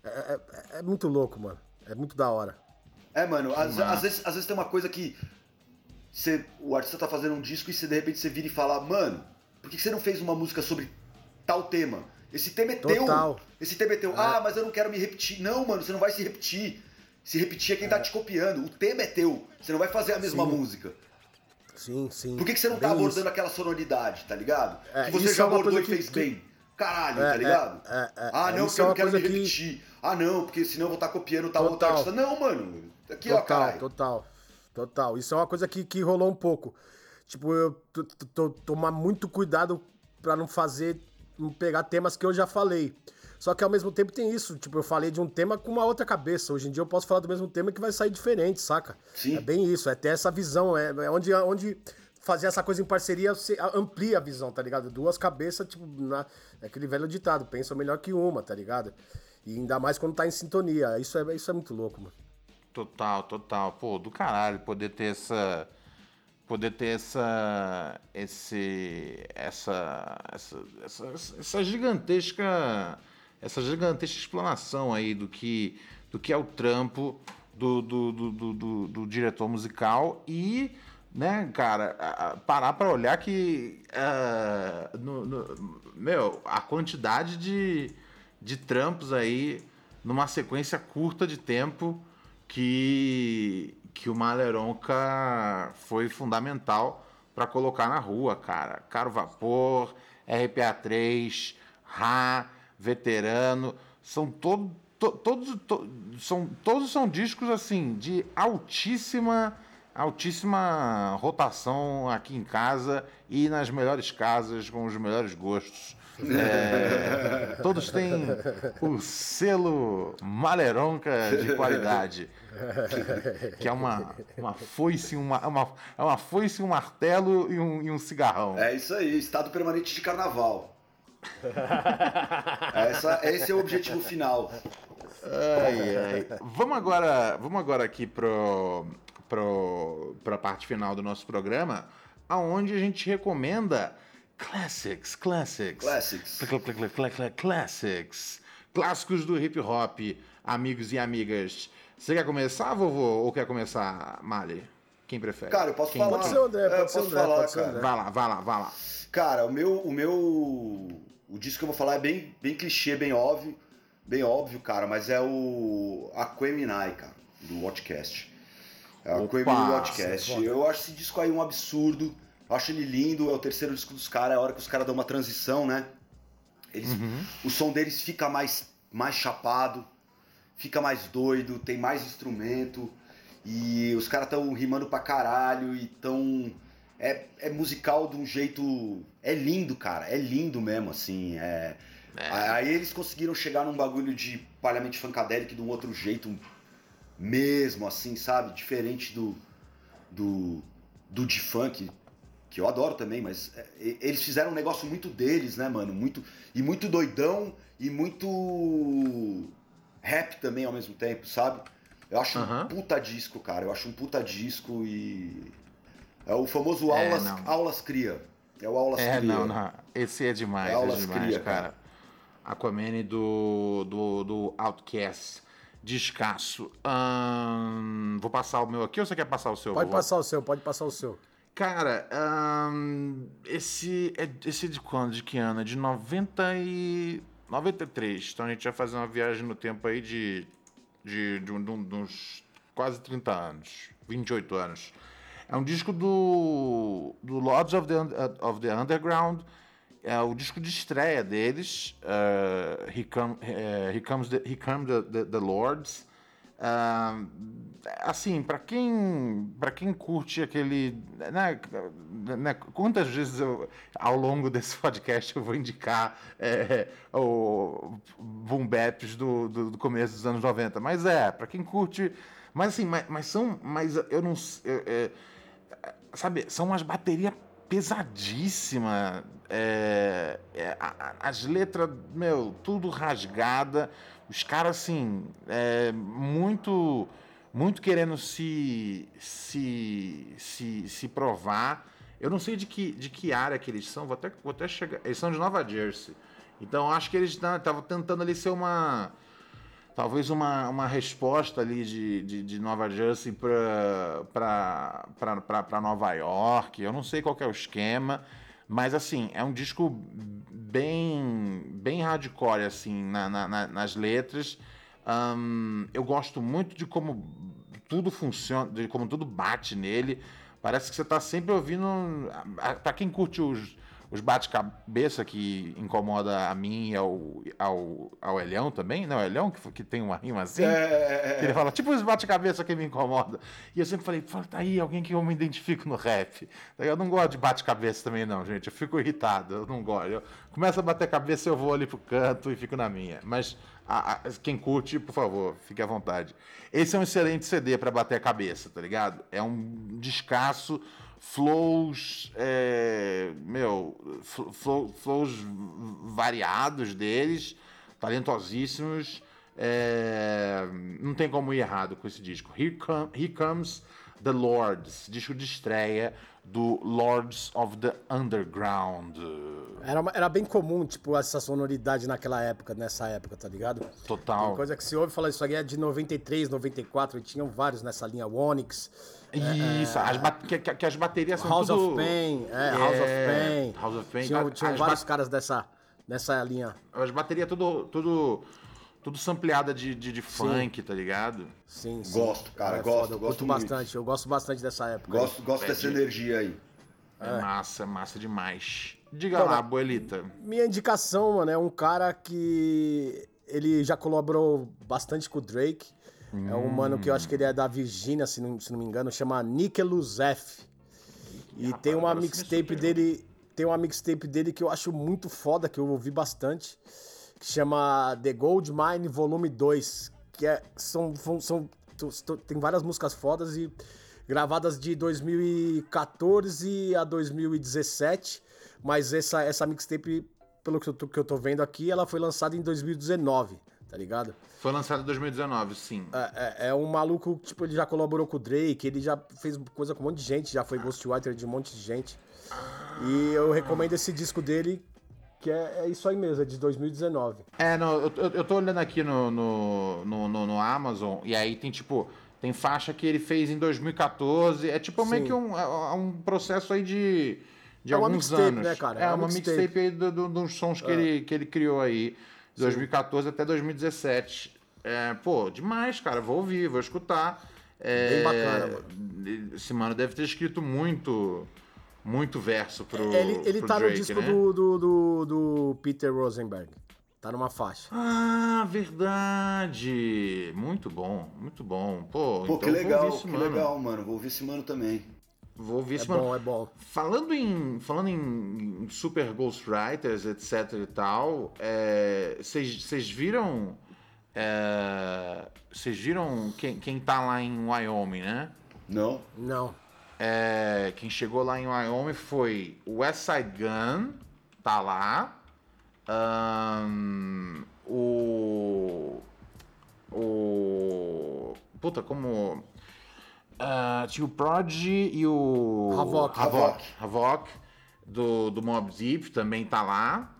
é, é, muito louco, mano. É muito da hora. É, mano, às, às, vezes, às vezes tem uma coisa que você, o artista tá fazendo um disco e você, de repente você vira e fala, mano, por que você não fez uma música sobre tal tema? Esse tema é Total. teu. Esse tema é teu. É. Ah, mas eu não quero me repetir. Não, mano, você não vai se repetir. Se repetir é quem tá é. te copiando. O tema é teu. Você não vai fazer a mesma sim. música. Sim, sim. Por que, que você não tá abordando isso. aquela sonoridade, tá ligado? É, que você já é abordou e fez que... bem. Caralho, é, tá ligado? É, ah, não, porque eu não quero me repetir. Que... Ah, não, porque senão eu vou estar tá copiando tal outra artista. Não, mano. Aqui, total, ó, caralho. Total, total. Isso é uma coisa que, que rolou um pouco. Tipo, eu tomar muito cuidado para não fazer, não pegar temas que eu já falei. Só que ao mesmo tempo tem isso, tipo, eu falei de um tema com uma outra cabeça. Hoje em dia eu posso falar do mesmo tema que vai sair diferente, saca? Sim. É bem isso, é ter essa visão, é, é onde, onde fazer essa coisa em parceria amplia a visão, tá ligado? Duas cabeças, tipo, na, é aquele velho ditado, pensa melhor que uma, tá ligado? E ainda mais quando tá em sintonia. Isso é, isso é muito louco, mano. Total, total. Pô, do caralho poder ter essa poder ter essa esse essa essa, essa, essa gigantesca essa gigantesca explanação aí do que do que é o trampo do, do, do, do, do diretor musical e né, cara, parar para olhar que uh, no, no, meu, a quantidade de, de trampos aí numa sequência curta de tempo que que o Maleronca foi fundamental para colocar na rua, cara. Caro Vapor, RPA3, Ra, Veterano, são todo, to, todos, to, são, todos são discos assim de altíssima altíssima rotação aqui em casa e nas melhores casas com os melhores gostos. É, todos têm o selo Maleronca de qualidade. Que, que, é uma, uma foice, uma, uma, é uma foice, um martelo e um, e um cigarrão. É isso aí, estado permanente de carnaval. Essa, esse é o objetivo final. Ai, ai. Vamos agora, vamos agora aqui pro, pro, pra parte final do nosso programa, aonde a gente recomenda Classics, classics. Classics. Classics. Clássicos do hip hop, amigos e amigas. Você quer começar, vovô, ou quer começar, Mali? Quem prefere? Cara, eu posso Quem falar. Pode ser o André, pode, é, ser, o André, falar, pode ser o André. Vai lá, vai lá, vai lá. Cara, o meu, o meu. O disco que eu vou falar é bem, bem clichê, bem óbvio. Bem óbvio, cara, mas é o Aqueminai, cara, do Watchcast. É o Aqueminai do Watchcast. Eu acho esse disco aí um absurdo. Eu acho ele lindo, é o terceiro disco dos caras, é a hora que os caras dão uma transição, né? Eles, uhum. O som deles fica mais, mais chapado, fica mais doido, tem mais instrumento. E os caras estão rimando pra caralho e tão. É, é musical de um jeito. É lindo, cara. É lindo mesmo, assim. É... é. Aí eles conseguiram chegar num bagulho de Parliament Funkadelic de um outro jeito mesmo, assim, sabe? Diferente do. do. do de funk que eu adoro também, mas é, eles fizeram um negócio muito deles, né, mano? Muito e muito doidão e muito rap também ao mesmo tempo, sabe? Eu acho um puta disco, cara. Eu acho um puta disco e é o famoso é, aulas, aulas cria. É o aulas é, cria. não, não. Esse é demais, é, é aulas demais, cria, cara. cara. Aquaman do do do Outcast. Descasso. Hum, vou passar o meu aqui ou você quer passar o seu? Pode passar o seu, pode passar o seu. Cara, um, esse, é, esse é de quando? De que ano? É de 90 e... 93. Então a gente vai fazer uma viagem no tempo aí de, de, de, de, de uns quase 30 anos. 28 anos. É um disco do, do Lords of the, of the Underground. É o disco de estreia deles. Uh, He, come, uh, He Comes, the, He Comes the, the, the Lords. Uh, assim, para quem para quem curte aquele, né, né, quantas vezes eu, ao longo desse podcast eu vou indicar é, o boom baps do, do, do, começo dos anos 90, mas é, para quem curte, mas assim, mas, mas são, mas eu não, é, sabe, são umas baterias pesadíssimas, é, é, as letras, meu, tudo rasgada, os caras assim, é, muito muito querendo se, se, se, se provar. Eu não sei de que, de que área que eles são, vou até, vou até chegar. Eles são de Nova Jersey. Então acho que eles estavam tentando ali ser uma. Talvez uma, uma resposta ali de, de, de Nova Jersey para Nova York. Eu não sei qual é o esquema. Mas assim, é um disco bem, bem hardcore assim, na, na, nas letras. Um, eu gosto muito de como tudo funciona, de como tudo bate nele. Parece que você está sempre ouvindo. Para quem curte os, os bate-cabeça que incomoda a mim e ao, ao, ao Elhão também, não, o Elhão que, que tem uma rima assim, é, é, é. ele fala, tipo os bate-cabeça que me incomoda. E eu sempre falei, tá aí alguém que eu me identifico no rap. Eu não gosto de bate-cabeça também não, gente, eu fico irritado, eu não gosto. Eu começo a bater cabeça, eu vou ali pro canto e fico na minha. Mas a, a, quem curte, por favor, fique à vontade. Esse é um excelente CD para bater a cabeça, tá ligado? É um descasso, flows, é, meu, flow, flows variados deles, talentosíssimos. É, não tem como ir errado com esse disco. Here, come, Here Comes the Lords, disco de estreia do Lords of the Underground. Era, era bem comum, tipo, essa sonoridade naquela época, nessa época, tá ligado? Total. Tem coisa que se ouve falar isso aqui é de 93, 94, e tinham vários nessa linha, Onyx. Isso, é, as que, que, as baterias são House tudo... of Pain, é, House of é, Pain. House of Pain. Tinham, tinham vários caras dessa, dessa linha. As baterias tudo... tudo tudo sampleada de, de, de funk, tá ligado? Sim, sim. Gosto, cara, é gosto, foda, eu gosto bastante. Eu gosto bastante dessa época. Gosto, gosto é, dessa de... energia aí. É, é massa, massa demais. Diga lá, Boelita. Minha indicação, mano, é um cara que ele já colaborou bastante com o Drake. Hum. É um mano que eu acho que ele é da Virgínia, se não, se não me engano, chama Nikeluzef. E tem uma mixtape dele, tem uma mixtape dele que eu acho muito foda, que eu ouvi bastante que chama The Gold Mine Volume 2, que é, são, são, tem várias músicas fodas e gravadas de 2014 a 2017, mas essa, essa mixtape, pelo que eu, tô, que eu tô vendo aqui, ela foi lançada em 2019, tá ligado? Foi lançada em 2019, sim. É, é, é, um maluco, tipo, ele já colaborou com o Drake, ele já fez coisa com um monte de gente, já foi Ghostwriter de um monte de gente. E eu recomendo esse disco dele, que é, é, isso aí mesmo, é de 2019. É, não, eu, eu tô olhando aqui no, no, no, no, Amazon, e aí tem tipo. Tem faixa que ele fez em 2014. É tipo Sim. meio que um, é, é um processo aí de, de é alguns anos. Né, cara? É, é uma mixtape, mixtape aí do, do, dos sons que, é. ele, que ele criou aí. 2014 Sim. até 2017. É, pô, demais, cara. Vou ouvir, vou escutar. É, Bem bacana, mano. Esse mano deve ter escrito muito muito verso pro. Ele, ele pro tá Drake, no disco né? do, do, do, do, Peter Rosenberg. Tá numa faixa. Ah, verdade! Muito bom, muito bom. Pô, Pô então que legal, que mano. legal, mano. Vou ouvir esse mano também. Vou ouvir esse é mano. bom, é bom. Falando em, falando em super ghostwriters, etc e tal, vocês é, viram. Vocês é, viram quem, quem tá lá em Wyoming, né? Não. Não. É, quem chegou lá em Wyoming foi o West Side Gun, tá lá. Um, o. O. Puta, como. Uh, tinha o Prodigy e o. Havok. Havok. Havok do, do Mob Deep também tá lá.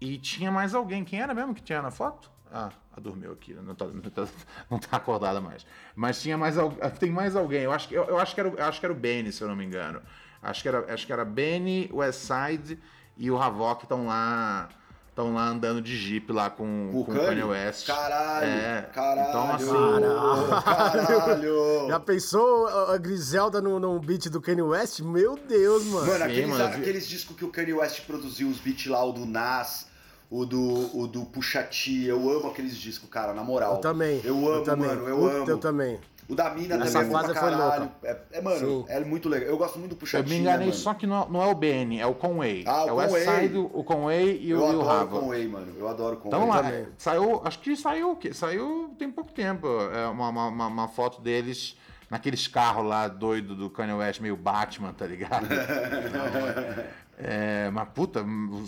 E tinha mais alguém. Quem era mesmo que tinha na foto? Ah, dormiu aqui, não tá, não tá, não tá acordada mais. Mas tinha mais tem mais alguém. Eu acho que eu, eu acho que era eu acho que era o Benny, se eu não me engano. Acho que era acho que era Benny, o Westside e o Havok estão lá estão lá andando de jeep lá com, o com o Kanye West. Caralho, é, caralho, então, assim, caralho. Já pensou a Griselda no, no beat do Kanye West? Meu Deus, mano. Mano, aqueles, Sim, mano, aqueles discos que o Kanye West produziu, os beats lá, o do Nas, o do, o do Pusha T, eu amo aqueles discos, cara, na moral. Eu também. Eu amo, eu também. mano, eu Puta, amo. Eu também. O da Mina Essa também é bom fase pra foi caralho. louca. É, é, mano, Sim. é muito legal. Eu gosto muito do Pusha Eu me enganei, mano? só que não, não é o BN, é o Conway. Ah, o é o Conway. Westside, o Conway e Eu o, e o adoro Rava. Conway, mano. Eu adoro Conway. Então lá, também. saiu, acho que saiu o quê? Saiu tem pouco tempo. É uma, uma, uma- uma foto deles naqueles carros lá doido do Kanye West, meio Batman, tá ligado? é, mas puta, o,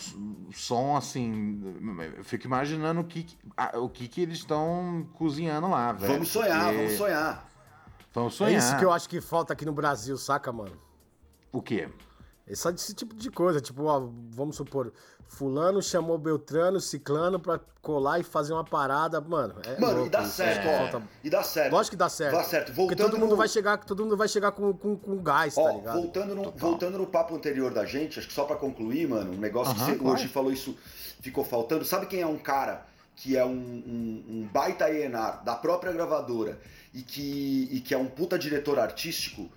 som assim, eu fico imaginando o que, o que, que eles estão cozinhando lá, velho. Vamos sonhar, porque- vamos sonhar. Vamos É sonhar. isso que eu acho que falta aqui no Brasil, saca, mano? O quê? Esse, esse tipo de coisa, tipo, ó, vamos supor, fulano chamou Beltrano, Ciclano pra colar e fazer uma parada, mano. É Mano, louco e dá isso, certo, é. ó. Falta- E dá certo. Lógico que dá certo. Dá certo. Porque Voltando todo mundo no- vai chegar, todo mundo vai chegar com, com, com gás, Ó, tá ligado? voltando, no, Total. voltando no papo anterior da gente, acho que só pra concluir, mano, um negócio que Aham, você claro. hoje falou isso, ficou faltando. Sabe quem é um cara que é um, um, um baita ENAR da própria gravadora e que, e que é um puta diretor artístico?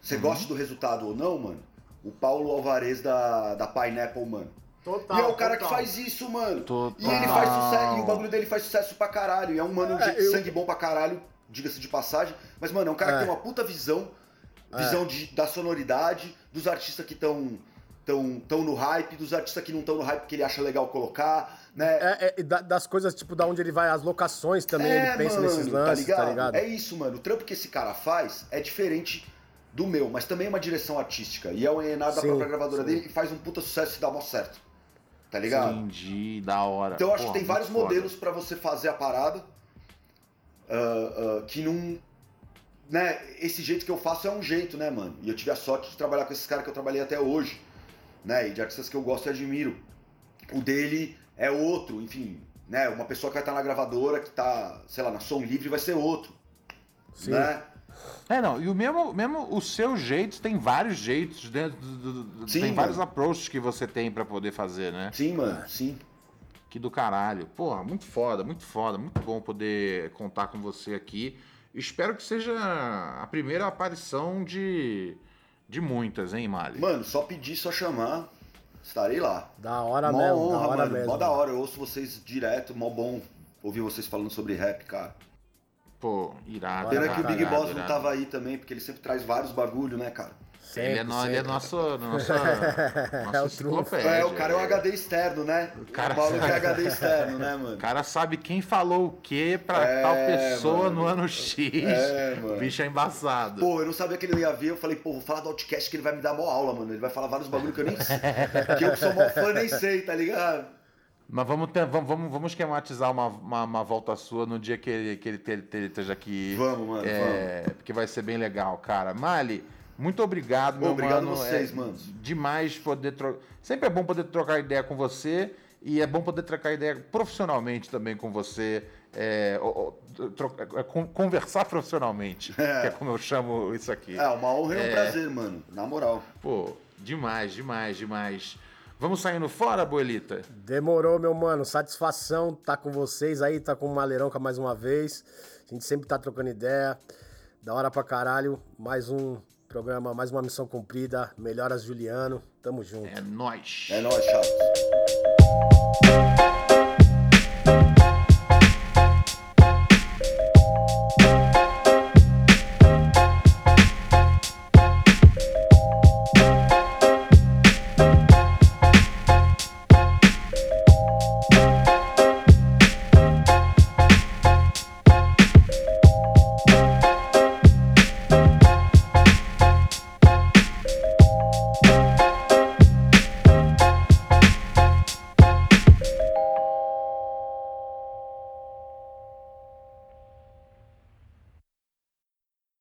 Você Uhum. gosta do resultado ou não, mano? O Paulo Alvarez da, da Pineapple, mano. Total, e é o cara total. que faz isso, mano. Total. E ele faz sucesso, e o bagulho dele faz sucesso pra caralho. E é um mano É, de eu- sangue bom pra caralho, diga-se de passagem. Mas, mano, é um cara que É. tem uma puta visão, visão de, da sonoridade, dos artistas que estão tão, tão no hype, dos artistas que não estão no hype que ele acha legal colocar, né? É, é, e da- das coisas, tipo, da onde ele vai, as locações também, ele pensa nesses lances, tá ligado? É isso, mano. O trampo que esse cara faz é diferente do meu, mas também é uma direção artística. E é o Enar da própria gravadora sim. dele que faz um puta sucesso e dá mó certo. Tá ligado? Entendi, da hora. Então eu acho Porra, que tem vários foda. modelos pra você fazer a parada ah, ah, que não. Né, esse jeito que eu faço é um jeito, né, mano? E eu tive a sorte de trabalhar com esses caras que eu trabalhei até hoje, né? E de artistas que eu gosto e admiro. O dele é outro, enfim, né? Uma pessoa que vai estar na gravadora, que tá, sei lá, na som livre, vai ser outro. Sim. Né? É, não, e o mesmo, mesmo o seu jeito, tem vários jeitos dentro do, do- Sim, tem mano. vários approaches que você tem pra poder fazer, né? Sim, mano, sim. Que do caralho. Porra, muito foda, muito foda, muito bom poder contar com você aqui. Espero que seja a primeira aparição de, de muitas, hein, Mali? Mano, só pedir, só chamar, estarei lá. Da hora mó mesmo, honra, da hora mano. mesmo. Mó da hora, eu ouço vocês direto, mó bom ouvir vocês falando sobre rap, cara. Pô, irado. Pena que o Big irado, Boss não irado. tava aí também, porque ele sempre traz vários bagulho, né, cara? Sempre, Ele é, no, ele é nosso, É nossa o trunfo. enciclopédia. É, o cara é um HD externo, né? O cara- maluco é HD externo, né, O mano? cara sabe quem falou o que pra É, tal pessoa mano. no ano X. É, O mano. bicho é embaçado. Pô, eu não sabia que ele ia vir, eu falei, pô, vou falar do Outcast que ele vai me dar mó aula, mano. Ele vai falar vários bagulho que eu nem sei. que eu que sou mó fã, nem sei, tá ligado? Mas vamos, ter, vamos, vamos, vamos esquematizar uma, uma, uma volta sua no dia que ele, que ele, te- esteja aqui. Vamos, mano, É, Porque vai ser bem legal, cara. Mali, muito obrigado, meu obrigado mano. vocês, é mano. Demais poder trocar. Sempre é bom poder trocar ideia com você e é bom poder trocar ideia profissionalmente também com você. É, ou- é, con- conversar profissionalmente, que é como eu chamo isso aqui. É, uma honra e um prazer, mano. Na moral. Pô, demais, demais, demais. Vamos saindo fora, Boelita? Demorou, meu mano. Satisfação tá com vocês aí, tá com o Maleirão mais uma vez. A gente sempre tá trocando ideia. Da hora pra caralho. Mais um programa, mais uma missão cumprida. Melhoras Juliano. Tamo junto. É nóis. É nóis, chato.